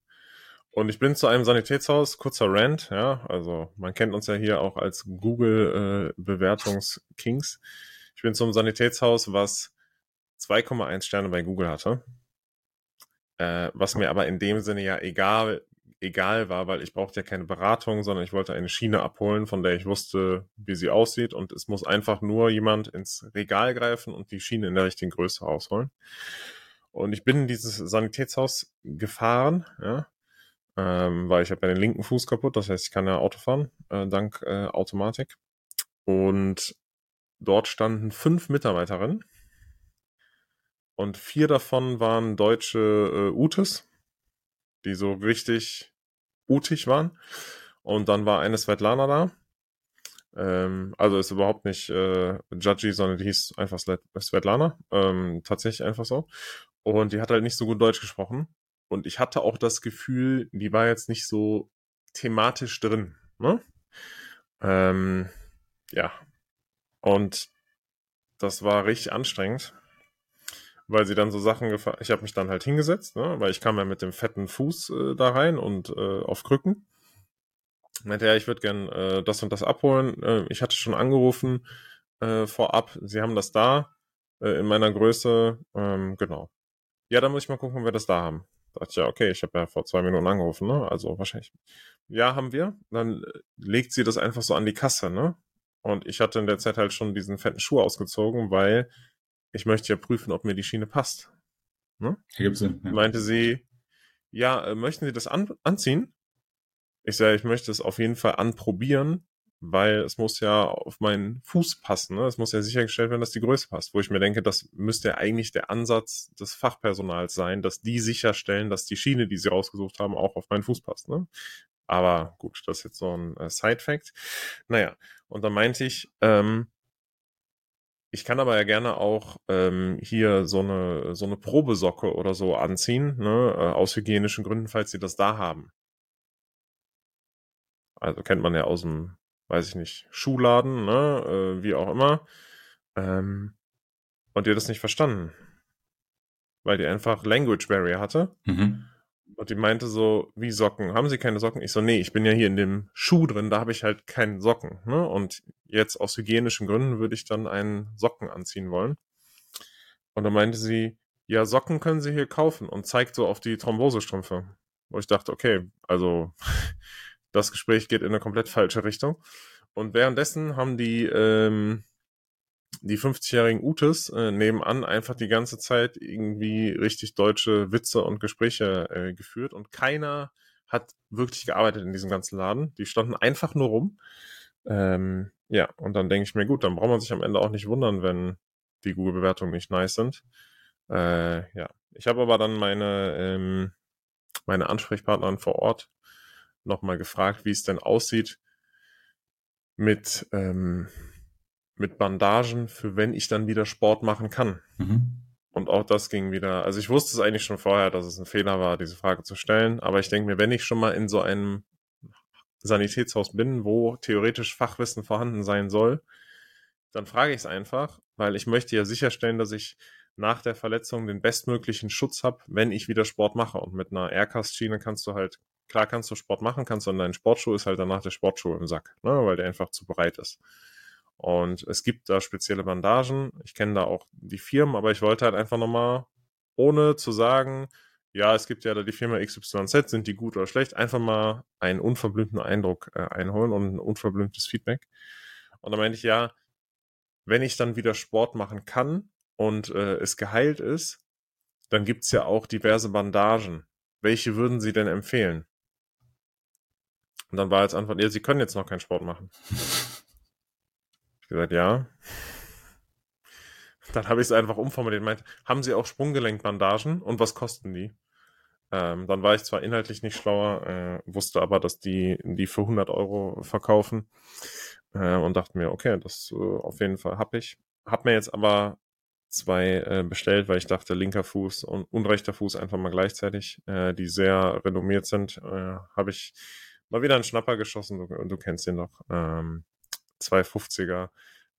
und ich bin zu einem Sanitätshaus, kurzer Rant, ja, also man kennt uns ja hier auch als Google äh. Ich bin zum Sanitätshaus, was 2,1 Sterne bei Google hatte. Äh, was mir aber in dem Sinne ja egal, egal war, weil ich brauchte ja keine Beratung, sondern ich wollte eine Schiene abholen, von der ich wusste, wie sie aussieht. Und es muss einfach nur jemand ins Regal greifen und die Schiene in der richtigen Größe rausholen. Und ich bin in dieses Sanitätshaus gefahren, ja, ähm, weil ich habe ja den linken Fuß kaputt, das heißt, ich kann ja Auto fahren, äh, dank äh, Automatik. Und dort standen fünf Mitarbeiterinnen und vier davon waren deutsche äh, Utes, die so richtig utig waren. Und dann war eine Svetlana da. Ähm, also ist überhaupt nicht äh, Judgy, sondern die hieß einfach Svetlana. Ähm, tatsächlich einfach so. Und die hat halt nicht so gut Deutsch gesprochen. Und ich hatte auch das Gefühl, die war jetzt nicht so thematisch drin. Ne? Ähm, ja. Und das war richtig anstrengend weil sie dann so Sachen gefahren. Ich habe mich dann halt hingesetzt, ne? weil ich kam ja mit dem fetten Fuß äh, da rein und äh, auf Krücken. Meinte ja, ich würde gern äh, das und das abholen. Äh, ich hatte schon angerufen äh, vorab. Sie haben das da äh, in meiner Größe. Ähm, genau. Ja, dann muss ich mal gucken, ob wir das da haben. Ich, ja, okay, ich habe ja vor zwei Minuten angerufen, ne? Also wahrscheinlich. Ja, haben wir. Dann äh, legt sie das einfach so an die Kasse, ne? Und ich hatte in der Zeit halt schon diesen fetten Schuh ausgezogen, weil ich möchte ja prüfen, ob mir die Schiene passt. Ne? Ergibt Sinn. Ja. Meinte sie, ja, äh, möchten Sie das an anziehen? Ich sage, ich möchte es auf jeden Fall anprobieren, weil es muss ja auf meinen Fuß passen. Ne? Es muss ja sichergestellt werden, dass die Größe passt. Wo ich mir denke, das müsste ja eigentlich der Ansatz des Fachpersonals sein, dass die sicherstellen, dass die Schiene, die sie rausgesucht haben, auch auf meinen Fuß passt. Ne? Aber gut, das ist jetzt so ein äh, Side-Fact. Naja, und dann meinte ich, ähm, ich kann aber ja gerne auch ähm, hier so eine, so eine Probesocke oder so anziehen, ne, äh, aus hygienischen Gründen, falls Sie das da haben. Also kennt man ja aus dem, weiß ich nicht, Schuhladen, ne, äh, wie auch immer. Ähm, und die hat das nicht verstanden. Weil die einfach Language Barrier hatte. Mhm. Und die meinte so, wie Socken? Haben Sie keine Socken? Ich so, nee, ich bin ja hier in dem Schuh drin, da habe ich halt keinen Socken. Ne? Und jetzt aus hygienischen Gründen würde ich dann einen Socken anziehen wollen. Und dann meinte sie, ja, Socken können Sie hier kaufen und zeigt so auf die Thrombosestrümpfe. Wo ich dachte, okay, also das Gespräch geht in eine komplett falsche Richtung. Und währenddessen haben die ähm, die 50-jährigen Utes äh, nebenan einfach die ganze Zeit irgendwie richtig deutsche Witze und Gespräche äh, geführt und keiner hat wirklich gearbeitet in diesem ganzen Laden. Die standen einfach nur rum. Ähm, ja, und dann denke ich mir, gut, dann braucht man sich am Ende auch nicht wundern, wenn die Google-Bewertungen nicht nice sind. Äh, ja, ich habe aber dann meine, ähm, meine Ansprechpartnerin vor Ort nochmal gefragt, wie es denn aussieht mit ähm, mit Bandagen für wenn ich dann wieder Sport machen kann. Mhm. Und auch das ging wieder. Also ich wusste es eigentlich schon vorher, dass es ein Fehler war, diese Frage zu stellen. Aber ich denke mir, wenn ich schon mal in so einem Sanitätshaus bin, wo theoretisch Fachwissen vorhanden sein soll, dann frage ich es einfach, weil ich möchte ja sicherstellen, dass ich nach der Verletzung den bestmöglichen Schutz habe, wenn ich wieder Sport mache. Und mit einer Aircast-Schiene kannst du halt, klar kannst du Sport machen, kannst du, und dein Sportschuh ist halt danach der Sportschuh im Sack, ne, weil der einfach zu breit ist. Und es gibt da spezielle Bandagen. Ich kenne da auch die Firmen, aber ich wollte halt einfach nochmal, ohne zu sagen, ja, es gibt ja da die Firma XYZ, sind die gut oder schlecht, einfach mal einen unverblümten Eindruck äh, einholen und ein unverblümtes Feedback. Und dann meinte ich, ja, wenn ich dann wieder Sport machen kann und äh, es geheilt ist, dann gibt's ja auch diverse Bandagen. Welche würden Sie denn empfehlen? Und dann war als Antwort, ja, sie können jetzt noch keinen Sport machen. ich gesagt, ja. [laughs] Dann habe ich es einfach umformuliert. Meint, haben Sie auch Sprunggelenkbandagen und was kosten die? Ähm, dann war ich zwar inhaltlich nicht schlauer, äh, wusste aber, dass die die für 100 Euro verkaufen äh, und dachte mir, okay, das äh, auf jeden Fall hab ich. Hab mir jetzt aber zwei äh, bestellt, weil ich dachte, linker Fuß und, und rechter Fuß einfach mal gleichzeitig, äh, die sehr renommiert sind, äh, habe ich mal wieder einen Schnapper geschossen, du, du kennst den noch, ähm, 250er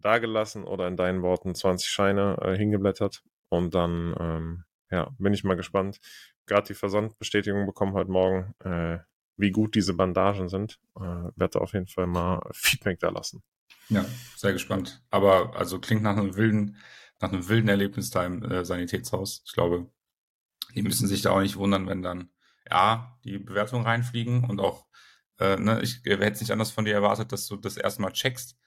dagelassen oder in deinen Worten 20 Scheine äh, hingeblättert und dann ähm, ja, bin ich mal gespannt. Gerade die Versandbestätigung bekommen heute Morgen, äh, wie gut diese Bandagen sind. Äh, werde auf jeden Fall mal Feedback da lassen. Ja, sehr gespannt. Aber also klingt nach einem wilden, nach einem wilden Erlebnis da im äh, Sanitätshaus. Ich glaube, die müssen sich da auch nicht wundern, wenn dann ja die Bewertungen reinfliegen und auch äh, ne, ich hätte es nicht anders von dir erwartet, dass du das erstmal checkst,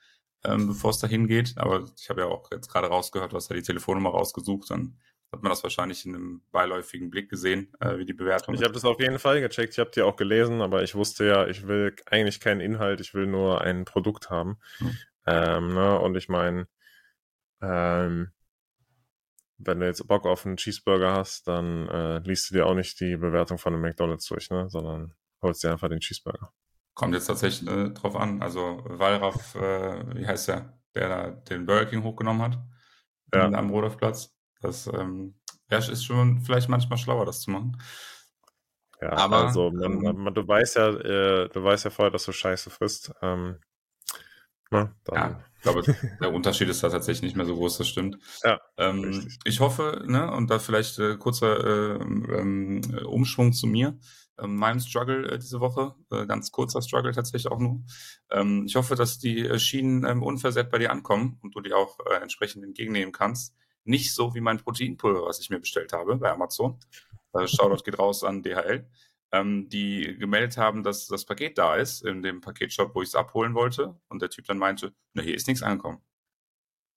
ähm, bevor es dahin geht. Aber ich habe ja auch jetzt gerade rausgehört, du hast ja die Telefonnummer rausgesucht, dann hat man das wahrscheinlich in einem beiläufigen Blick gesehen, äh, wie die Bewertung Ich habe das auf jeden Fall gecheckt, ich habe die auch gelesen, aber ich wusste ja, ich will eigentlich keinen Inhalt, ich will nur ein Produkt haben. Hm. Ähm, ne? Und ich meine, ähm, wenn du jetzt Bock auf einen Cheeseburger hast, dann äh, liest du dir auch nicht die Bewertung von einem McDonalds durch, ne? sondern holst dir einfach den Cheeseburger. Kommt jetzt tatsächlich äh, drauf an. Also Wallraff, äh, wie heißt der, der da den Burger King hochgenommen hat ja. am Rodolfplatz. Das ähm, ist schon vielleicht manchmal schlauer, das zu machen. Ja, aber also man, ähm, man, du weißt ja, äh, du weißt ja vorher, dass du Scheiße frisst. Ähm, na, ja, ich glaube, [laughs] der Unterschied ist da tatsächlich nicht mehr so groß, das stimmt. Ja, ähm, ich hoffe, ne, und da vielleicht äh, kurzer äh, ähm, Umschwung zu mir, äh, meinem Struggle äh, diese Woche, äh, ganz kurzer Struggle tatsächlich auch nur. Ähm, ich hoffe, dass die äh, Schienen ähm, unversehrt bei dir ankommen und du die auch entsprechend entgegennehmen kannst. Nicht so wie mein Proteinpulver, was ich mir bestellt habe bei Amazon. Äh, Shoutout geht raus an DHL. Ähm, die gemeldet haben, dass das Paket da ist, in dem Paketshop, wo ich es abholen wollte. Und der Typ dann meinte, na, hier ist nichts angekommen.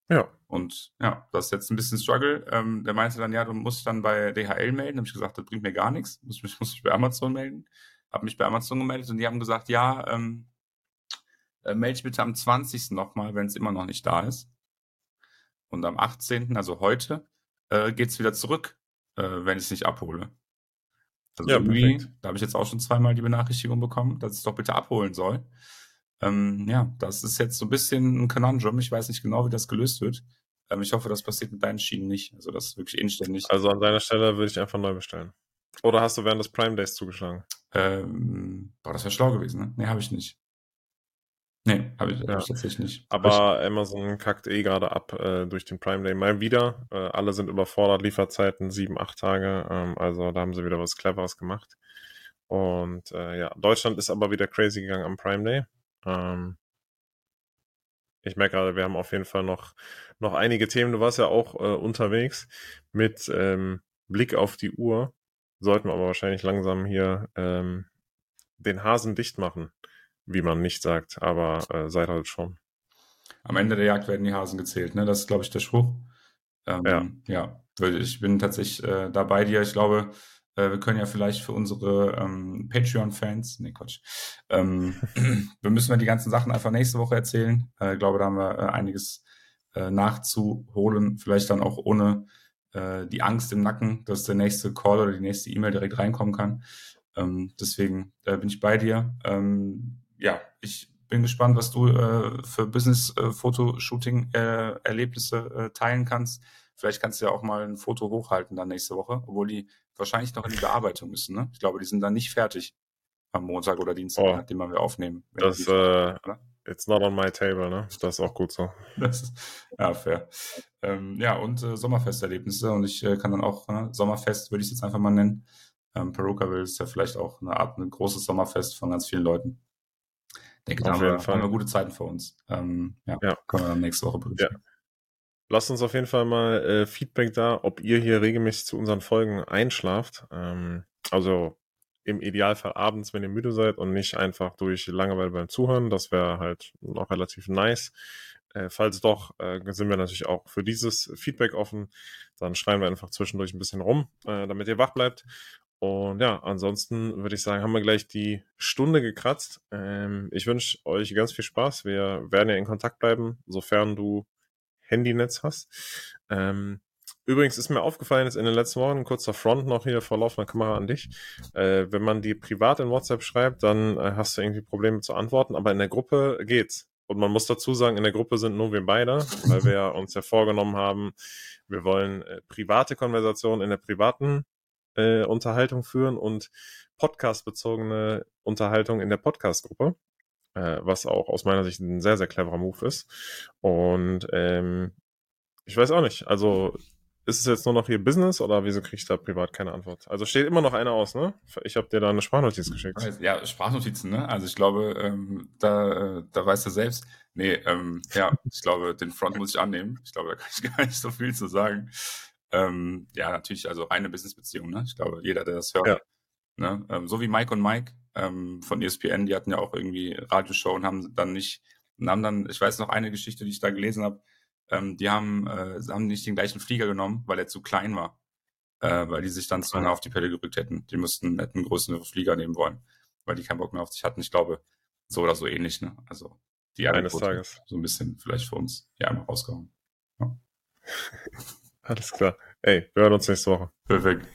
Ja. Und ja, das ist jetzt ein bisschen Struggle. Ähm, der meinte dann, ja, du musst dann bei DHL melden. Habe ich gesagt, das bringt mir gar nichts. Muss mich, muss mich bei Amazon melden. Habe mich bei Amazon gemeldet und die haben gesagt, ja, ähm, äh, melde dich bitte am 20. nochmal, wenn es immer noch nicht da ist. Und am 18., also heute, äh, geht es wieder zurück, äh, wenn ich es nicht abhole. Also ja, irgendwie, perfekt. da habe ich jetzt auch schon zweimal die Benachrichtigung bekommen, dass ich es doch bitte abholen soll. Ähm, ja, das ist jetzt so ein bisschen ein Conundrum. Ich weiß nicht genau, wie das gelöst wird. Ähm, ich hoffe, das passiert mit deinen Schienen nicht. Also das ist wirklich inständig. Also an deiner Stelle würde ich einfach neu bestellen. Oder hast du während des Prime Days zugeschlagen? Ähm, boah, das wäre schlau gewesen, ne? Nee, habe ich nicht. Nee, habe ich, ja. hab ich tatsächlich nicht. Aber ich, Amazon kackt eh gerade ab äh, durch den Prime Day mal wieder. Äh, alle sind überfordert, Lieferzeiten sieben, acht Tage. Ähm, also da haben sie wieder was Cleveres gemacht. Und äh, ja, Deutschland ist aber wieder crazy gegangen am Prime Day. Ähm, ich merke gerade, wir haben auf jeden Fall noch, noch einige Themen. Du warst ja auch äh, unterwegs mit ähm, Blick auf die Uhr. Sollten wir aber wahrscheinlich langsam hier ähm, den Hasen dicht machen wie man nicht sagt, aber äh, seid halt schon. Am Ende der Jagd werden die Hasen gezählt, ne? Das ist, glaube ich, der Spruch. Ähm, ja. ja, ich bin tatsächlich äh, da bei dir. Ich glaube, äh, wir können ja vielleicht für unsere ähm, Patreon-Fans, nee, Quatsch, ähm, [clears throat] wir müssen ja die ganzen Sachen einfach nächste Woche erzählen. Äh, ich glaube, da haben wir äh, einiges äh, nachzuholen, vielleicht dann auch ohne äh, die Angst im Nacken, dass der nächste Call oder die nächste E-Mail direkt reinkommen kann. Ähm, deswegen äh, bin ich bei dir. Ähm, ja, ich bin gespannt, was du äh, für Business-Fotoshooting-Erlebnisse äh, äh, teilen kannst. Vielleicht kannst du ja auch mal ein Foto hochhalten dann nächste Woche, obwohl die wahrscheinlich noch in die Bearbeitung müssen. Ne? Ich glaube, die sind dann nicht fertig am Montag oder Dienstag, oh, nachdem wir aufnehmen. Das, äh, it's not on my table, ne? Das ist auch gut so. Ist, ja, fair. Ähm, ja, und äh, Sommerfesterlebnisse. Und ich äh, kann dann auch, ne, Sommerfest würde ich es jetzt einfach mal nennen. Ähm, Perukaville ist ja vielleicht auch eine Art, ein großes Sommerfest von ganz vielen Leuten denke, da haben wir, haben wir, gute Zeiten vor uns. Ähm, ja, ja, können wir dann nächste Woche berichten. Ja. Lasst uns auf jeden Fall mal äh, Feedback da, ob ihr hier regelmäßig zu unseren Folgen einschlaft. Ähm, also im Idealfall abends, wenn ihr müde seid und nicht einfach durch Langeweile beim Zuhören. Das wäre halt noch relativ nice. Äh, falls doch, äh, sind wir natürlich auch für dieses Feedback offen. Dann schreiben wir einfach zwischendurch ein bisschen rum, äh, damit ihr wach bleibt. Und ja, ansonsten würde ich sagen, haben wir gleich die Stunde gekratzt. Ähm, ich wünsche euch ganz viel Spaß. Wir werden ja in Kontakt bleiben, sofern du Handynetz hast. Ähm, übrigens ist mir aufgefallen, jetzt in den letzten Wochen, kurzer Front noch hier vor laufender Kamera an dich. Äh, wenn man die privat in WhatsApp schreibt, dann äh, hast du irgendwie Probleme zu antworten, aber in der Gruppe geht's. Und man muss dazu sagen, in der Gruppe sind nur wir beide, weil wir uns ja vorgenommen haben, wir wollen äh, private Konversationen in der privaten äh, Unterhaltung führen und podcastbezogene Unterhaltung in der Podcast-Gruppe, äh, was auch aus meiner Sicht ein sehr, sehr cleverer Move ist. Und ähm, ich weiß auch nicht, also ist es jetzt nur noch hier Business oder wieso kriege ich da privat keine Antwort? Also steht immer noch einer aus, ne? Ich habe dir da eine Sprachnotiz geschickt. Ja, Sprachnotizen, ne? Also ich glaube, ähm, da, da weißt du selbst. Nee, ähm, ja, ich glaube, den Front muss ich annehmen. Ich glaube, da kann ich [laughs] gar nicht so viel zu sagen. Ähm, ja, natürlich, also reine Businessbeziehung, ne? Ich glaube, jeder, der das hört. Ja. Ne? Ähm, so wie Mike und Mike ähm, von ESPN, die hatten ja auch irgendwie Radioshow und haben dann nicht, und haben dann, ich weiß noch eine Geschichte, die ich da gelesen habe, ähm, die haben, äh, haben nicht den gleichen Flieger genommen, weil er zu klein war. Äh, weil die sich dann zu lange auf die Pelle gerückt hätten. Die mussten hätten einen größeren Flieger nehmen wollen, weil die keinen Bock mehr auf sich hatten. Ich glaube, so oder so ähnlich, ne? Also die Eines Tages. so ein bisschen vielleicht für uns ja einmal rausgehauen. Ja. [laughs] Alles klar. Ey, wir hören uns nächste Woche. Perfekt.